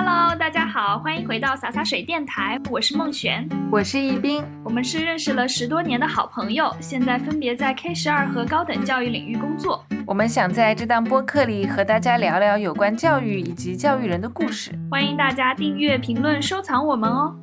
Hello，大家好，欢迎回到洒洒水电台，我是孟璇，我是易斌，我们是认识了十多年的好朋友，现在分别在 K 十二和高等教育领域工作。我们想在这档播客里和大家聊聊有关教育以及教育人的故事，欢迎大家订阅、评论、收藏我们哦。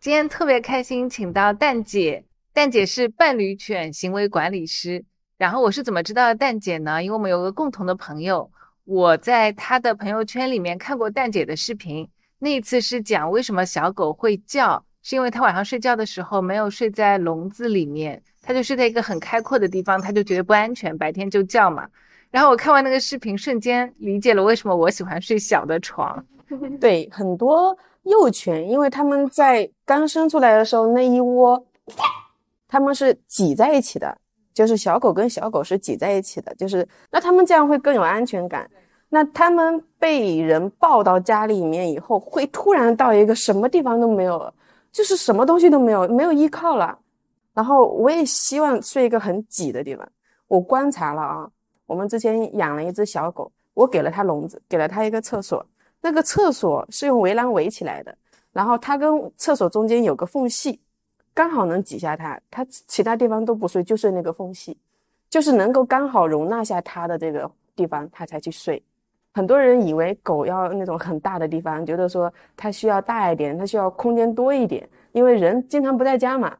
今天特别开心，请到蛋姐，蛋姐是伴侣犬行为管理师。然后我是怎么知道蛋姐呢？因为我们有个共同的朋友。我在他的朋友圈里面看过蛋姐的视频，那一次是讲为什么小狗会叫，是因为它晚上睡觉的时候没有睡在笼子里面，它就睡在一个很开阔的地方，它就觉得不安全，白天就叫嘛。然后我看完那个视频，瞬间理解了为什么我喜欢睡小的床。对，很多幼犬，因为他们在刚生出来的时候那一窝，他们是挤在一起的。就是小狗跟小狗是挤在一起的，就是那它们这样会更有安全感。那它们被人抱到家里面以后，会突然到一个什么地方都没有了，就是什么东西都没有，没有依靠了。然后我也希望睡一个很挤的地方。我观察了啊，我们之前养了一只小狗，我给了它笼子，给了它一个厕所，那个厕所是用围栏围起来的，然后它跟厕所中间有个缝隙。刚好能挤下它，它其他地方都不睡，就睡那个缝隙，就是能够刚好容纳下它的这个地方，它才去睡。很多人以为狗要那种很大的地方，觉得说它需要大一点，它需要空间多一点，因为人经常不在家嘛。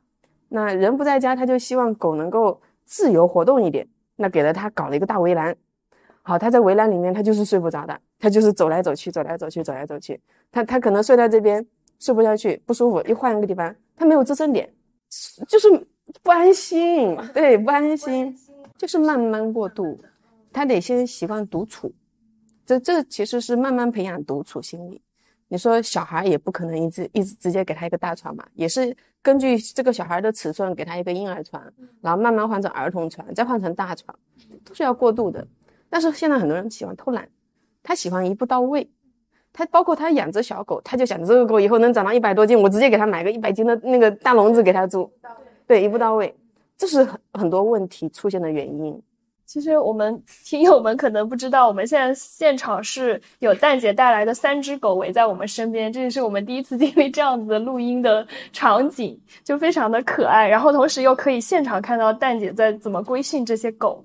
那人不在家，他就希望狗能够自由活动一点。那给了它搞了一个大围栏，好，它在围栏里面，它就是睡不着的，它就是走来走去，走来走去，走来走去。它它可能睡在这边睡不下去，不舒服，一换一个地方。他没有支撑点，就是不安心，对，不安心，就是慢慢过渡。他得先习惯独处，这这其实是慢慢培养独处心理。你说小孩也不可能一直一直直接给他一个大床嘛，也是根据这个小孩的尺寸给他一个婴儿床，然后慢慢换成儿童床，再换成大床，都是要过渡的。但是现在很多人喜欢偷懒，他喜欢一步到位。他包括他养只小狗，他就想这个狗以后能长到一百多斤，我直接给他买个一百斤的那个大笼子给他住，对，一步到位，这是很很多问题出现的原因。其实我们听友们可能不知道，我们现在现场是有蛋姐带来的三只狗围在我们身边，这也是我们第一次经历这样子的录音的场景，就非常的可爱，然后同时又可以现场看到蛋姐在怎么规训这些狗。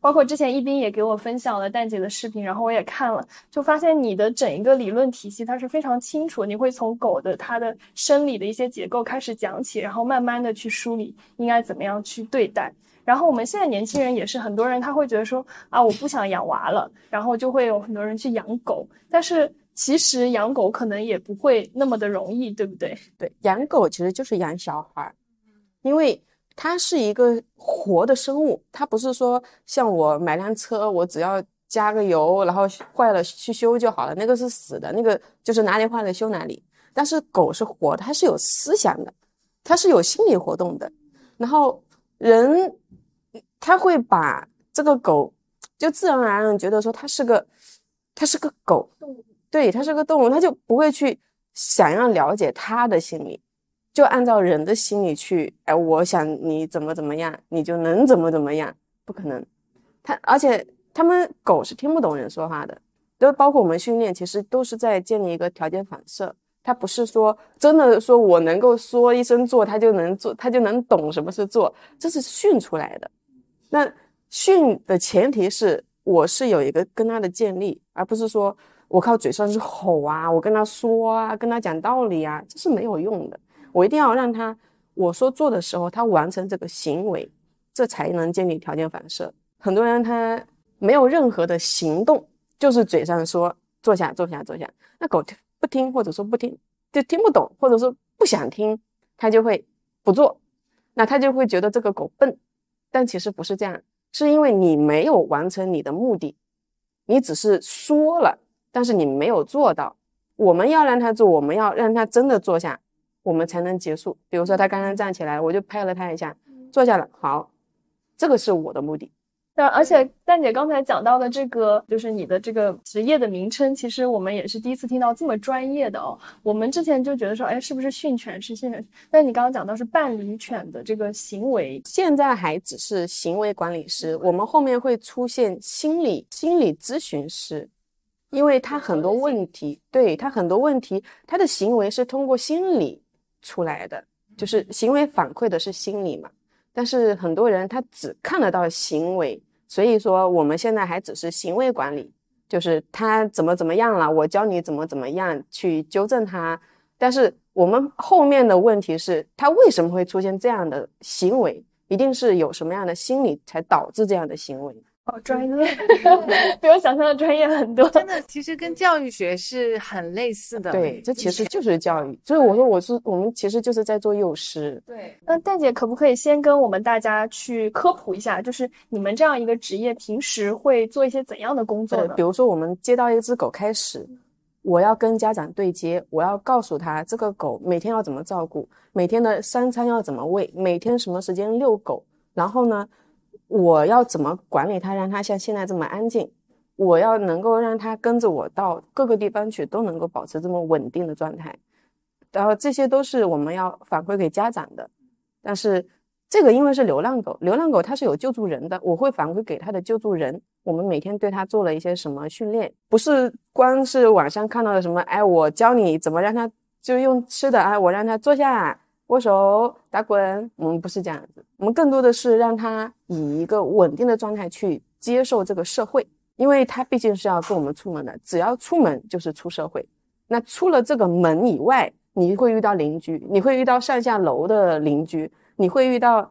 包括之前一斌也给我分享了蛋姐的视频，然后我也看了，就发现你的整一个理论体系它是非常清楚，你会从狗的它的生理的一些结构开始讲起，然后慢慢的去梳理应该怎么样去对待。然后我们现在年轻人也是很多人他会觉得说啊我不想养娃了，然后就会有很多人去养狗，但是其实养狗可能也不会那么的容易，对不对？对，养狗其实就是养小孩，因为。它是一个活的生物，它不是说像我买辆车，我只要加个油，然后坏了去修就好了，那个是死的，那个就是哪里坏了修哪里。但是狗是活的，它是有思想的，它是有心理活动的。然后人他会把这个狗就自然而然觉得说它是个它是个狗，对，它是个动物，他就不会去想要了解它的心理。就按照人的心理去，哎，我想你怎么怎么样，你就能怎么怎么样，不可能。他而且他们狗是听不懂人说话的，都包括我们训练，其实都是在建立一个条件反射。他不是说真的说我能够说一声做，他就能做，他就能懂什么是做，这是训出来的。那训的前提是我是有一个跟他的建立，而不是说我靠嘴上是吼啊，我跟他说啊，跟他讲道理啊，这是没有用的。我一定要让他我说做的时候，他完成这个行为，这才能建立条件反射。很多人他没有任何的行动，就是嘴上说坐下坐下坐下，那狗不听或者说不听，就听不懂或者说不想听，他就会不做，那他就会觉得这个狗笨，但其实不是这样，是因为你没有完成你的目的，你只是说了，但是你没有做到。我们要让他做，我们要让他真的坐下。我们才能结束。比如说，他刚刚站起来，我就拍了他一下，坐下了。好，这个是我的目的。对，而且蛋姐刚才讲到的这个，就是你的这个职业的名称，其实我们也是第一次听到这么专业的哦。我们之前就觉得说，哎，是不是训犬师训犬师？但你刚刚讲到是伴侣犬的这个行为，现在还只是行为管理师。我们后面会出现心理心理咨询师，因为他很多问题，对他很多问题，他的行为是通过心理出来的，就是行为反馈的是心理嘛。但是很多人他只看得到行为，所以说我们现在还只是行为管理，就是他怎么怎么样了，我教你怎么怎么样去纠正他。但是我们后面的问题是，他为什么会出现这样的行为？一定是有什么样的心理才导致这样的行为。好专业，比我想象的专业很多。真的，其实跟教育学是很类似的。对，这其实就是教育。所以我说，我是我们其实就是在做幼师。对，那蛋姐可不可以先跟我们大家去科普一下，就是你们这样一个职业，平时会做一些怎样的工作呢？比如说，我们接到一只狗开始，我要跟家长对接，我要告诉他这个狗每天要怎么照顾，每天的三餐要怎么喂，每天什么时间遛狗，然后呢？我要怎么管理它，让它像现在这么安静？我要能够让它跟着我到各个地方去，都能够保持这么稳定的状态。然后这些都是我们要反馈给家长的。但是这个因为是流浪狗，流浪狗它是有救助人的，我会反馈给它的救助人。我们每天对它做了一些什么训练？不是光是网上看到的什么？哎，我教你怎么让它就用吃的啊，我让它坐下。握手、打滚，我们不是这样子，我们更多的是让他以一个稳定的状态去接受这个社会，因为他毕竟是要跟我们出门的，只要出门就是出社会。那出了这个门以外，你会遇到邻居，你会遇到上下楼的邻居，你会遇到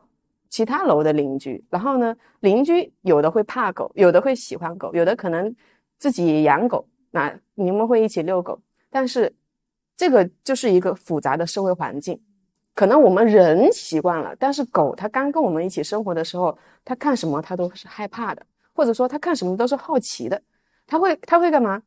其他楼的邻居。然后呢，邻居有的会怕狗，有的会喜欢狗，有的可能自己养狗，那你们会一起遛狗。但是这个就是一个复杂的社会环境。可能我们人习惯了，但是狗它刚跟我们一起生活的时候，它看什么它都是害怕的，或者说它看什么都是好奇的。它会它会干嘛？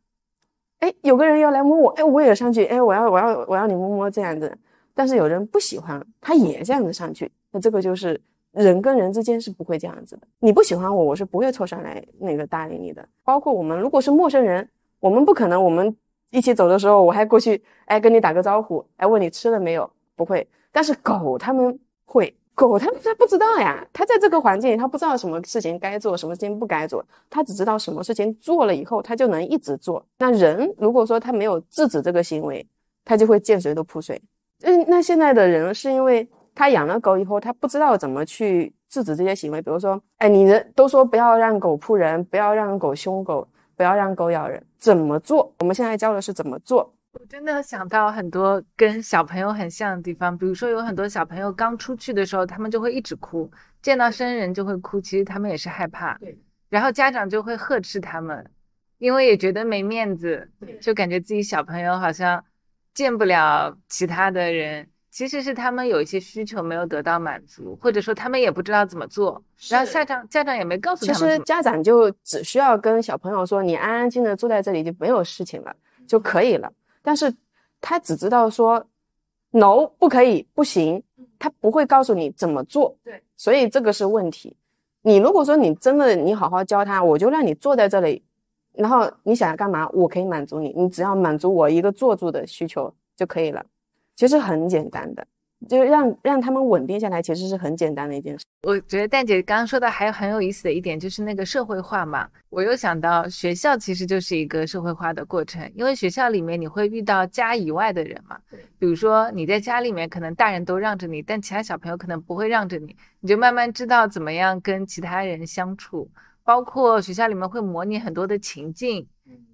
哎，有个人要来摸我，哎，我也上去，哎，我要我要我要你摸摸这样子。但是有人不喜欢，他也这样子上去。那这个就是人跟人之间是不会这样子的。你不喜欢我，我是不会凑上来那个搭理你的。包括我们如果是陌生人，我们不可能我们一起走的时候，我还过去哎跟你打个招呼，哎问你吃了没有？不会。但是狗他们会，狗它它不知道呀，它在这个环境里，它不知道什么事情该做，什么事情不该做，它只知道什么事情做了以后，它就能一直做。那人如果说他没有制止这个行为，他就会见谁都扑谁。嗯，那现在的人是因为他养了狗以后，他不知道怎么去制止这些行为，比如说，哎，你人都说不要让狗扑人，不要让狗凶狗，不要让狗咬人，怎么做？我们现在教的是怎么做。我真的想到很多跟小朋友很像的地方，比如说有很多小朋友刚出去的时候，他们就会一直哭，见到生人就会哭，其实他们也是害怕。对。然后家长就会呵斥他们，因为也觉得没面子，就感觉自己小朋友好像见不了其他的人，其实是他们有一些需求没有得到满足，或者说他们也不知道怎么做，然后家长家长也没告诉他们。其实家长就只需要跟小朋友说：“你安安静静坐在这里就没有事情了，就可以了。”但是他只知道说，no 不可以，不行，他不会告诉你怎么做。对，所以这个是问题。你如果说你真的你好好教他，我就让你坐在这里，然后你想要干嘛，我可以满足你，你只要满足我一个坐住的需求就可以了。其实很简单的。就让让他们稳定下来，其实是很简单的一件事。我觉得蛋姐刚刚说的还有很有意思的一点，就是那个社会化嘛。我又想到学校其实就是一个社会化的过程，因为学校里面你会遇到家以外的人嘛。比如说你在家里面，可能大人都让着你，但其他小朋友可能不会让着你，你就慢慢知道怎么样跟其他人相处。包括学校里面会模拟很多的情境，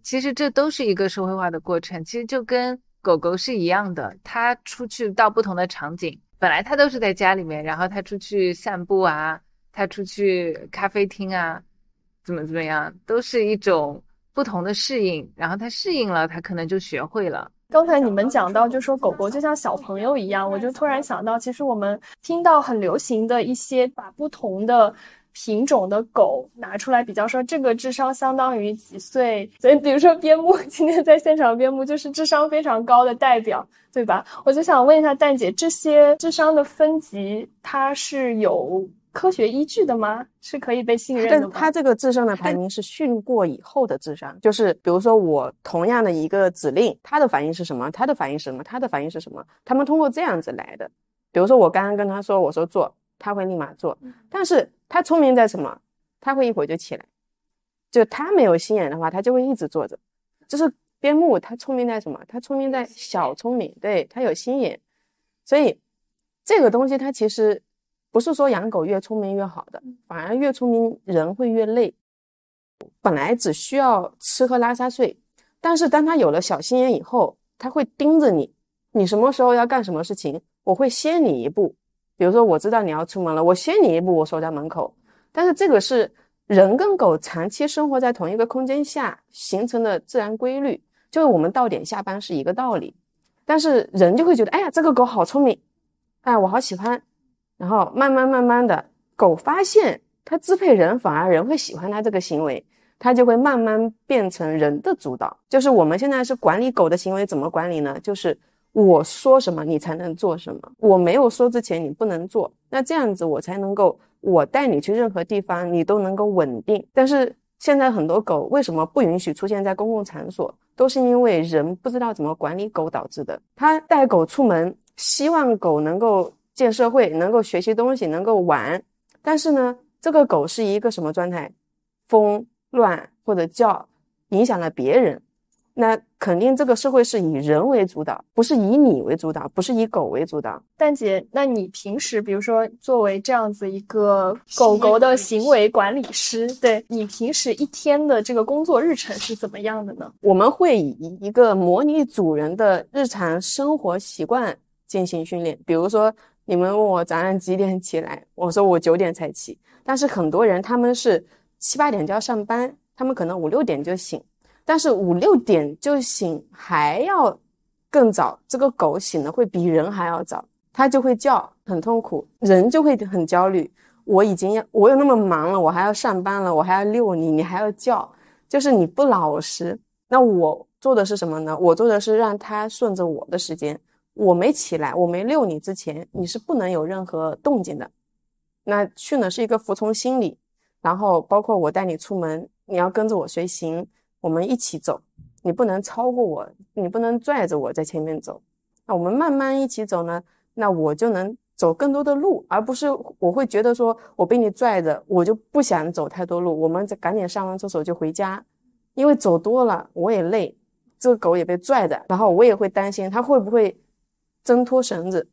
其实这都是一个社会化的过程。其实就跟。狗狗是一样的，它出去到不同的场景，本来它都是在家里面，然后它出去散步啊，它出去咖啡厅啊，怎么怎么样，都是一种不同的适应。然后它适应了，它可能就学会了。刚才你们讲到，就说狗狗就像小朋友一样，我就突然想到，其实我们听到很流行的一些把不同的。品种的狗拿出来比较，说这个智商相当于几岁？所以比如说边牧，今天在现场边牧就是智商非常高的代表，对吧？我就想问一下蛋姐，这些智商的分级它是有科学依据的吗？是可以被信任的吗？它这个智商的排名是训过以后的智商，就是比如说我同样的一个指令，它的反应是什么？它的反应是什么？它的反应是什么？他们通过这样子来的。比如说我刚刚跟他说，我说做。他会立马做，但是他聪明在什么？他会一会儿就起来，就他没有心眼的话，他就会一直坐着。就是边牧，它聪明在什么？它聪明在小聪明，对，它有心眼。所以这个东西它其实不是说养狗越聪明越好的，反而越聪明人会越累。本来只需要吃喝拉撒睡，但是当它有了小心眼以后，它会盯着你，你什么时候要干什么事情，我会先你一步。比如说我知道你要出门了，我先你一步，我守在门口。但是这个是人跟狗长期生活在同一个空间下形成的自然规律，就是我们到点下班是一个道理。但是人就会觉得，哎呀，这个狗好聪明，哎，我好喜欢。然后慢慢慢慢的，狗发现它支配人，反而人会喜欢它这个行为，它就会慢慢变成人的主导。就是我们现在是管理狗的行为，怎么管理呢？就是我说什么你才能做什么，我没有说之前你不能做，那这样子我才能够，我带你去任何地方你都能够稳定。但是现在很多狗为什么不允许出现在公共场所？都是因为人不知道怎么管理狗导致的。他带狗出门，希望狗能够见社会，能够学习东西，能够玩。但是呢，这个狗是一个什么状态？疯、乱或者叫，影响了别人。那肯定这个社会是以人为主导，不是以你为主导，不是以狗为主导。蛋姐，那你平时比如说作为这样子一个狗狗的行为管理师，对你平时一天的这个工作日程是怎么样的呢？我们会以一个模拟主人的日常生活习惯进行训练。比如说，你们问我早上几点起来，我说我九点才起。但是很多人他们是七八点就要上班，他们可能五六点就醒。但是五六点就醒还要更早，这个狗醒的会比人还要早，它就会叫，很痛苦，人就会很焦虑。我已经要，我有那么忙了，我还要上班了，我还要遛你，你还要叫，就是你不老实。那我做的是什么呢？我做的是让它顺着我的时间，我没起来，我没遛你之前，你是不能有任何动静的。那训的是一个服从心理，然后包括我带你出门，你要跟着我随行。我们一起走，你不能超过我，你不能拽着我在前面走。那我们慢慢一起走呢，那我就能走更多的路，而不是我会觉得说我被你拽着，我就不想走太多路。我们赶紧上完厕所就回家，因为走多了我也累，这个狗也被拽着，然后我也会担心它会不会挣脱绳子，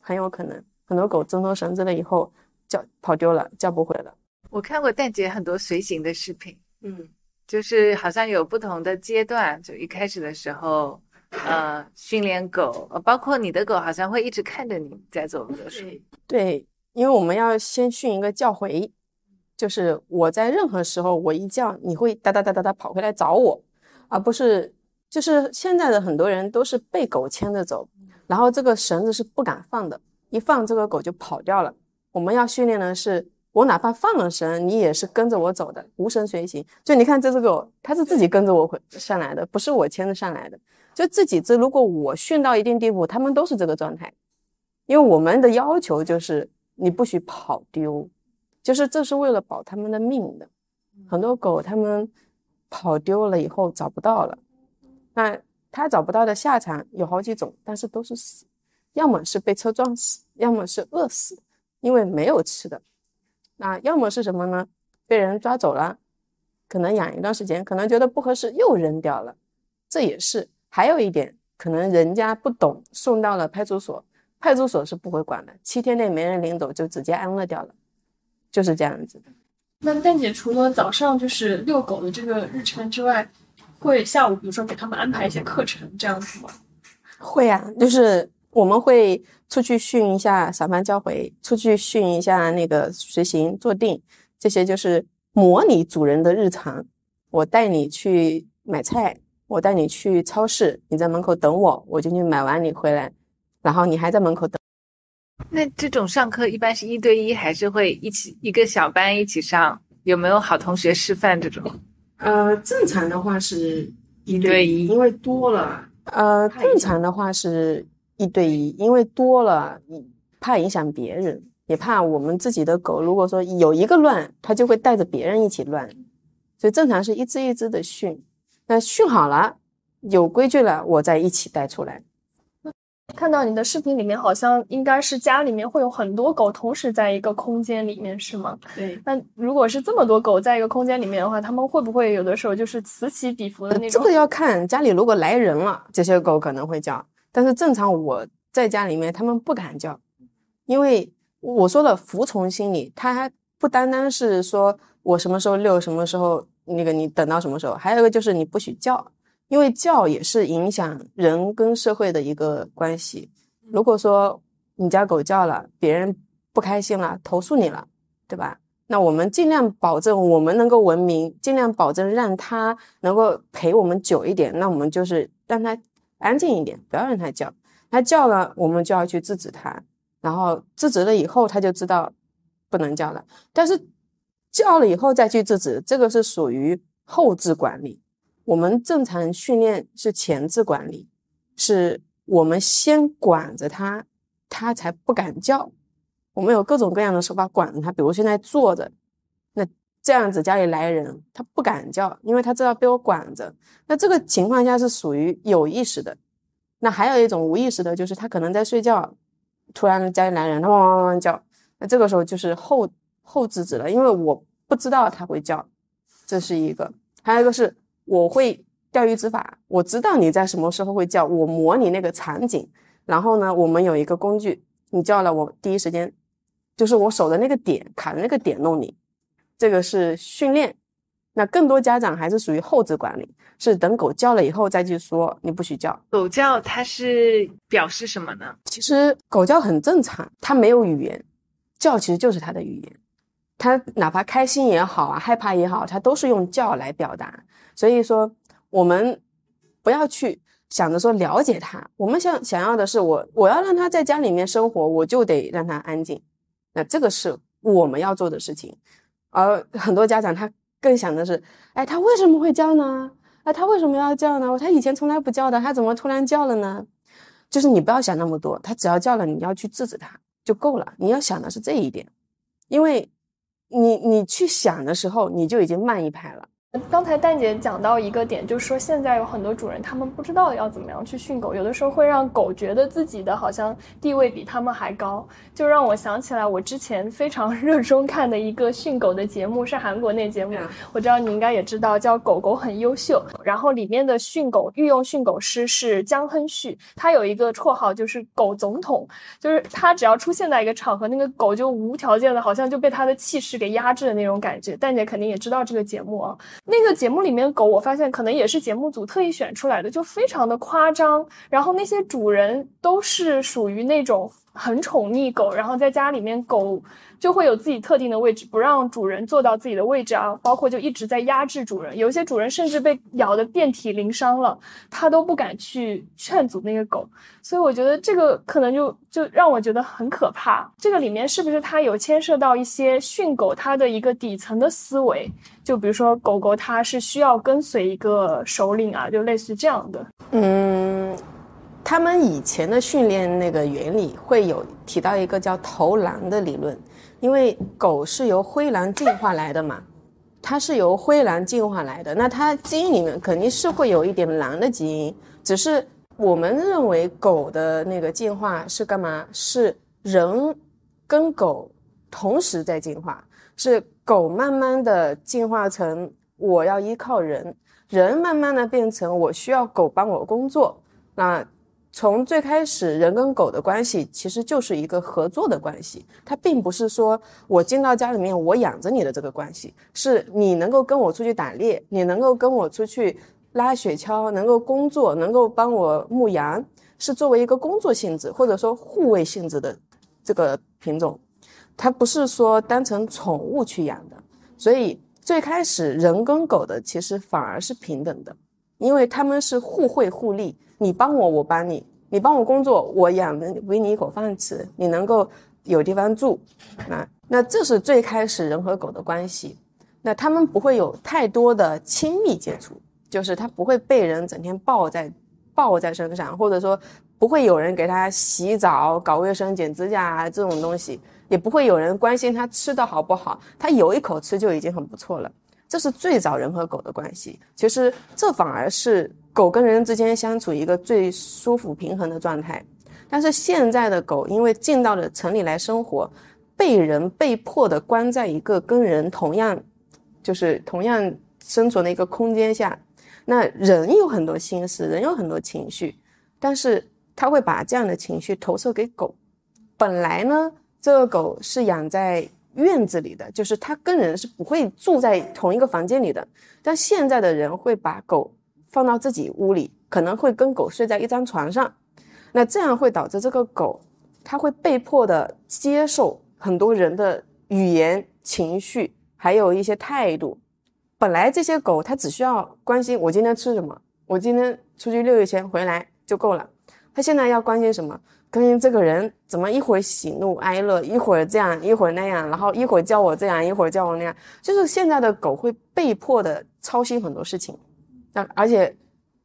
很有可能很多狗挣脱绳子了以后叫跑丢了，叫不回了。我看过蛋姐很多随行的视频，嗯。就是好像有不同的阶段，就一开始的时候，呃，训练狗，包括你的狗，好像会一直看着你在走路的时候。对，因为我们要先训一个叫回，就是我在任何时候我一叫，你会哒哒哒哒哒跑回来找我，而不是就是现在的很多人都是被狗牵着走，然后这个绳子是不敢放的，一放这个狗就跑掉了。我们要训练的是。我哪怕放了绳，你也是跟着我走的，无绳随行。就你看这只狗，它是自己跟着我回上来的，不是我牵着上来的。就这几只，如果我训到一定地步，它们都是这个状态。因为我们的要求就是你不许跑丢，就是这是为了保它们的命的。很多狗它们跑丢了以后找不到了，那它找不到的下场有好几种，但是都是死，要么是被车撞死，要么是饿死，因为没有吃的。那要么是什么呢？被人抓走了，可能养一段时间，可能觉得不合适又扔掉了，这也是。还有一点，可能人家不懂，送到了派出所，派出所是不会管的，七天内没人领走就直接安乐掉了，就是这样子的。那蛋姐除了早上就是遛狗的这个日程之外，会下午比如说给他们安排一些课程这样子吗？会啊，就是我们会。出去训一下散班交回，出去训一下那个随行坐定，这些就是模拟主人的日常。我带你去买菜，我带你去超市，你在门口等我，我进去买完你回来，然后你还在门口等。那这种上课一般是一对一，还是会一起一个小班一起上？有没有好同学示范这种？呃，正常的话是一对一，因为多了。呃，正常的话是。一对一，因为多了你，怕影响别人，也怕我们自己的狗。如果说有一个乱，它就会带着别人一起乱，所以正常是一只一只的训。那训好了，有规矩了，我再一起带出来。看到你的视频里面，好像应该是家里面会有很多狗同时在一个空间里面，是吗？对。那如果是这么多狗在一个空间里面的话，它们会不会有的时候就是此起彼伏的那种？这个要看家里如果来人了，这些狗可能会叫。但是正常我在家里面，他们不敢叫，因为我说的服从心理，它不单单是说我什么时候遛，什么时候那个你等到什么时候，还有一个就是你不许叫。因为叫也是影响人跟社会的一个关系。如果说你家狗叫了，别人不开心了，投诉你了，对吧？那我们尽量保证我们能够文明，尽量保证让它能够陪我们久一点。那我们就是让它安静一点，不要让它叫。它叫了，我们就要去制止它。然后制止了以后，它就知道不能叫了。但是叫了以后再去制止，这个是属于后置管理。我们正常训练是前置管理，是我们先管着它，它才不敢叫。我们有各种各样的手法管着它，比如现在坐着，这样子家里来人，它不敢叫，因为它知道被我管着。那这个情况下是属于有意识的。那还有一种无意识的，就是它可能在睡觉，突然家里来人，它汪汪汪叫，那这个时候就是后后制止了，因为我不知道它会叫，这是一个。还有一个是。我会钓鱼执法，我知道你在什么时候会叫，我模拟那个场景，然后呢，我们有一个工具，你叫了，我第一时间就是我守的那个点，卡的那个点弄你，这个是训练。那更多家长还是属于后置管理，是等狗叫了以后再去说你不许叫。狗叫它是表示什么呢？其实狗叫很正常，它没有语言，叫其实就是它的语言。它哪怕开心也好啊，害怕也好，它都是用叫来表达。所以说，我们不要去想着说了解它，我们想想要的是我我要让它在家里面生活，我就得让它安静。那这个是我们要做的事情。而很多家长他更想的是，哎，他为什么会叫呢？哎，他为什么要叫呢？他以前从来不叫的，他怎么突然叫了呢？就是你不要想那么多，他只要叫了，你要去制止他就够了。你要想的是这一点，因为。你你去想的时候，你就已经慢一拍了。刚才蛋姐讲到一个点，就是说现在有很多主人，他们不知道要怎么样去训狗，有的时候会让狗觉得自己的好像地位比他们还高，就让我想起来我之前非常热衷看的一个训狗的节目，是韩国那节目，我知道你应该也知道，叫《狗狗很优秀》，然后里面的训狗御用训狗师是姜亨旭，他有一个绰号就是“狗总统”，就是他只要出现在一个场合，那个狗就无条件的，好像就被他的气势给压制的那种感觉。蛋姐肯定也知道这个节目啊。那个节目里面狗，我发现可能也是节目组特意选出来的，就非常的夸张。然后那些主人都是属于那种。很宠溺狗，然后在家里面狗就会有自己特定的位置，不让主人坐到自己的位置啊，包括就一直在压制主人。有一些主人甚至被咬得遍体鳞伤了，他都不敢去劝阻那个狗。所以我觉得这个可能就就让我觉得很可怕。这个里面是不是它有牵涉到一些训狗它的一个底层的思维？就比如说狗狗它是需要跟随一个首领啊，就类似于这样的。嗯。他们以前的训练那个原理会有提到一个叫投狼的理论，因为狗是由灰狼进化来的嘛，它是由灰狼进化来的，那它基因里面肯定是会有一点狼的基因，只是我们认为狗的那个进化是干嘛？是人跟狗同时在进化，是狗慢慢的进化成我要依靠人，人慢慢的变成我需要狗帮我工作，那。从最开始，人跟狗的关系其实就是一个合作的关系，它并不是说我进到家里面我养着你的这个关系，是你能够跟我出去打猎，你能够跟我出去拉雪橇，能够工作，能够帮我牧羊，是作为一个工作性质或者说护卫性质的这个品种，它不是说当成宠物去养的。所以最开始人跟狗的其实反而是平等的，因为他们是互惠互利。你帮我，我帮你；你帮我工作，我养的喂你一口饭吃，你能够有地方住，那那这是最开始人和狗的关系。那他们不会有太多的亲密接触，就是他不会被人整天抱在抱在身上，或者说不会有人给他洗澡、搞卫生、剪指甲这种东西，也不会有人关心他吃的好不好，他有一口吃就已经很不错了。这是最早人和狗的关系，其实这反而是狗跟人之间相处一个最舒服平衡的状态。但是现在的狗因为进到了城里来生活，被人被迫的关在一个跟人同样，就是同样生存的一个空间下，那人有很多心思，人有很多情绪，但是他会把这样的情绪投射给狗。本来呢，这个狗是养在院子里的，就是它跟人是不会住在同一个房间里的，但现在的人会把狗放到自己屋里，可能会跟狗睡在一张床上。那这样会导致这个狗，它会被迫的接受很多人的语言、情绪，还有一些态度。本来这些狗它只需要关心我今天吃什么，我今天出去溜一圈回来就够了。它现在要关心什么？关心这个人怎么一会儿喜怒哀乐，一会儿这样，一会儿那样，然后一会儿叫我这样，一会儿叫我那样。就是现在的狗会被迫的操心很多事情。那而且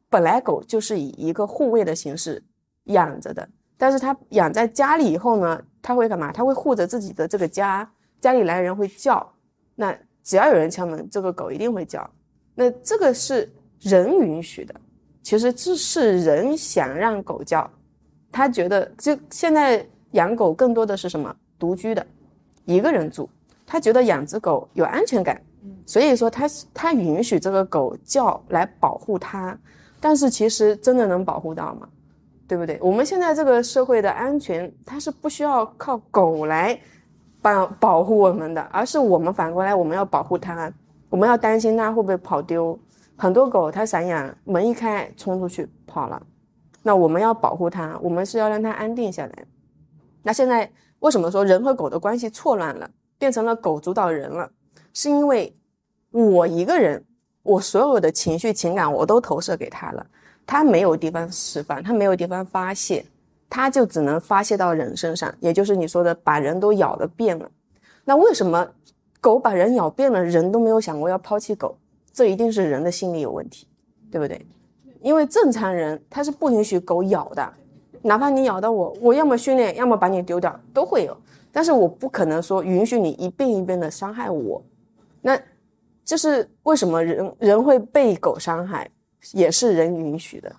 本来狗就是以一个护卫的形式。养着的，但是它养在家里以后呢，它会干嘛？它会护着自己的这个家，家里来人会叫，那只要有人敲门，这个狗一定会叫。那这个是人允许的，其实这是人想让狗叫，他觉得就现在养狗更多的是什么？独居的，一个人住，他觉得养只狗有安全感，所以说他他允许这个狗叫来保护他，但是其实真的能保护到吗？对不对？我们现在这个社会的安全，它是不需要靠狗来保保护我们的，而是我们反过来，我们要保护它，我们要担心它会不会跑丢。很多狗它散养，门一开冲出去跑了，那我们要保护它，我们是要让它安定下来。那现在为什么说人和狗的关系错乱了，变成了狗主导人了？是因为我一个人，我所有的情绪情感我都投射给它了。它没有地方释放，它没有地方发泄，它就只能发泄到人身上，也就是你说的把人都咬了遍了。那为什么狗把人咬遍了，人都没有想过要抛弃狗？这一定是人的心理有问题，对不对？因为正常人他是不允许狗咬的，哪怕你咬到我，我要么训练，要么把你丢掉，都会有。但是我不可能说允许你一遍一遍的伤害我。那这是为什么人人会被狗伤害？也是人允许的，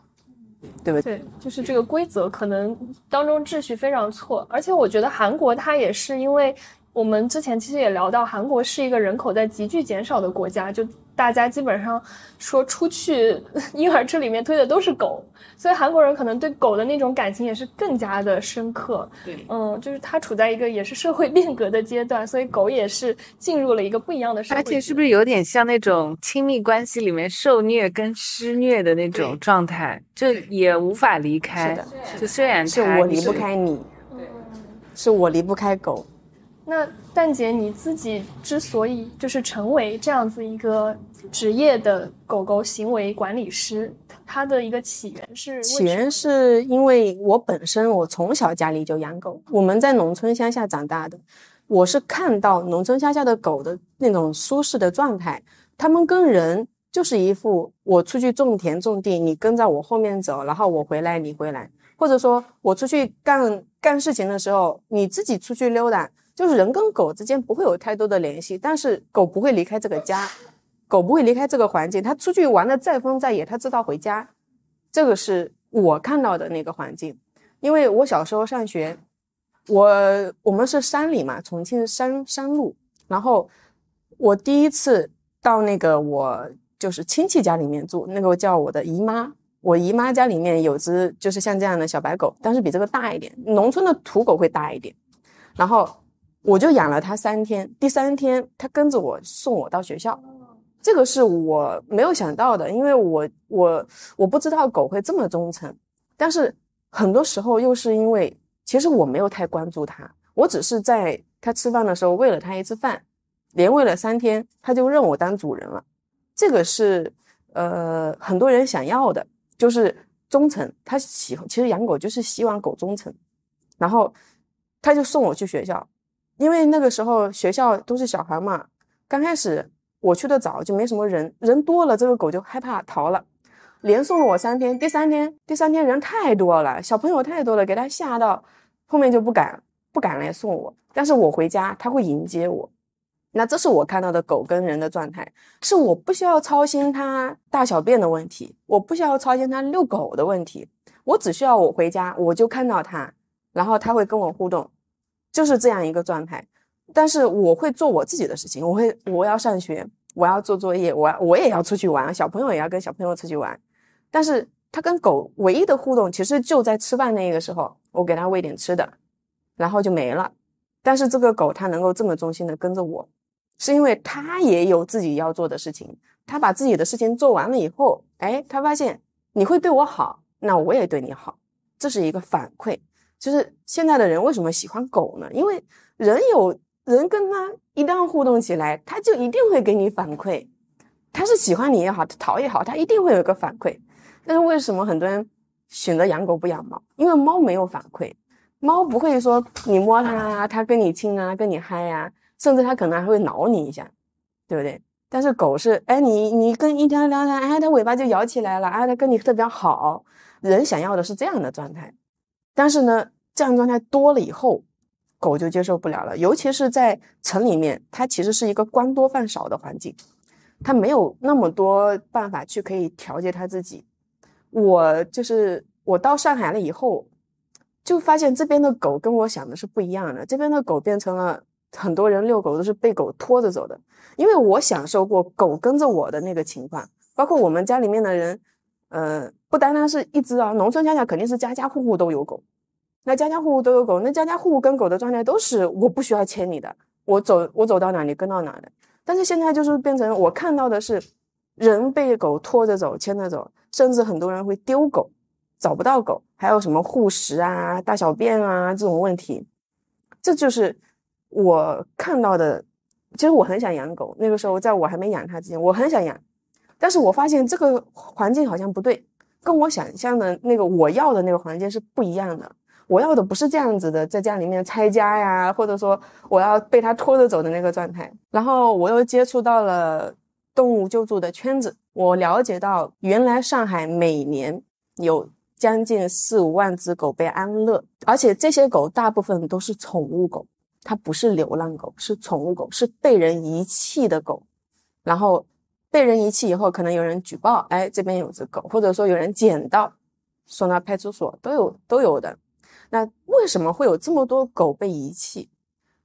对不对？对，就是这个规则可能当中秩序非常错，而且我觉得韩国它也是因为我们之前其实也聊到，韩国是一个人口在急剧减少的国家，就。大家基本上说出去 婴儿车里面推的都是狗，所以韩国人可能对狗的那种感情也是更加的深刻。对，嗯，就是他处在一个也是社会变革的阶段，所以狗也是进入了一个不一样的社会。而且是不是有点像那种亲密关系里面受虐跟施虐的那种状态，就也无法离开。是的，就虽然是我离不开你，对是我离不开狗。那蛋姐你自己之所以就是成为这样子一个职业的狗狗行为管理师，它的一个起源是？起源是因为我本身我从小家里就养狗，我们在农村乡下长大的，我是看到农村乡下的狗的那种舒适的状态，它们跟人就是一副我出去种田种地，你跟在我后面走，然后我回来你回来，或者说我出去干干事情的时候，你自己出去溜达。就是人跟狗之间不会有太多的联系，但是狗不会离开这个家，狗不会离开这个环境。它出去玩的再疯再野，它知道回家。这个是我看到的那个环境。因为我小时候上学，我我们是山里嘛，重庆山山路。然后我第一次到那个我就是亲戚家里面住，那个叫我的姨妈。我姨妈家里面有只就是像这样的小白狗，但是比这个大一点。农村的土狗会大一点，然后。我就养了它三天，第三天它跟着我送我到学校，这个是我没有想到的，因为我我我不知道狗会这么忠诚，但是很多时候又是因为其实我没有太关注它，我只是在它吃饭的时候喂了它一次饭，连喂了三天，它就认我当主人了，这个是呃很多人想要的，就是忠诚，他喜其实养狗就是希望狗忠诚，然后他就送我去学校。因为那个时候学校都是小孩嘛，刚开始我去的早，就没什么人，人多了这个狗就害怕逃了，连送了我三天，第三天第三天人太多了，小朋友太多了，给他吓到，后面就不敢不敢来送我，但是我回家他会迎接我，那这是我看到的狗跟人的状态，是我不需要操心它大小便的问题，我不需要操心它遛狗的问题，我只需要我回家我就看到它，然后它会跟我互动，就是这样一个状态。但是我会做我自己的事情，我会我要上学，我要做作业，我我也要出去玩，小朋友也要跟小朋友出去玩。但是它跟狗唯一的互动，其实就在吃饭那个时候，我给它喂点吃的，然后就没了。但是这个狗它能够这么忠心的跟着我。是因为它也有自己要做的事情，它把自己的事情做完了以后，哎，它发现你会对我好，那我也对你好，这是一个反馈。就是现在的人为什么喜欢狗呢？因为人有人跟他一旦互动起来，他就一定会给你反馈。他是喜欢你也好，讨也好，他一定会有一个反馈。但是为什么很多人选择养狗不养猫？因为猫没有反馈，猫不会说你摸它，它跟你亲啊，跟你嗨呀。甚至它可能还会挠你一下，对不对？但是狗是，哎，你你跟一天聊天，哎，它尾巴就摇起来了，哎，它跟你特别好。人想要的是这样的状态，但是呢，这样状态多了以后，狗就接受不了了。尤其是在城里面，它其实是一个官多饭少的环境，它没有那么多办法去可以调节它自己。我就是我到上海了以后，就发现这边的狗跟我想的是不一样的，这边的狗变成了。很多人遛狗都是被狗拖着走的，因为我享受过狗跟着我的那个情况，包括我们家里面的人，呃，不单单是一只啊，农村家家肯定是家家户户都有狗，那家家户户都有狗，那家家户户跟狗的状态都是我不需要牵你的，我走我走到哪你跟到哪的。但是现在就是变成我看到的是人被狗拖着走、牵着走，甚至很多人会丢狗，找不到狗，还有什么护食啊、大小便啊这种问题，这就是。我看到的，其实我很想养狗。那个时候，在我还没养它之前，我很想养。但是我发现这个环境好像不对，跟我想象的那个我要的那个环境是不一样的。我要的不是这样子的，在家里面拆家呀，或者说我要被它拖着走的那个状态。然后我又接触到了动物救助的圈子，我了解到，原来上海每年有将近四五万只狗被安乐，而且这些狗大部分都是宠物狗。它不是流浪狗，是宠物狗，是被人遗弃的狗。然后被人遗弃以后，可能有人举报，哎，这边有只狗，或者说有人捡到，送到派出所都有都有的。那为什么会有这么多狗被遗弃？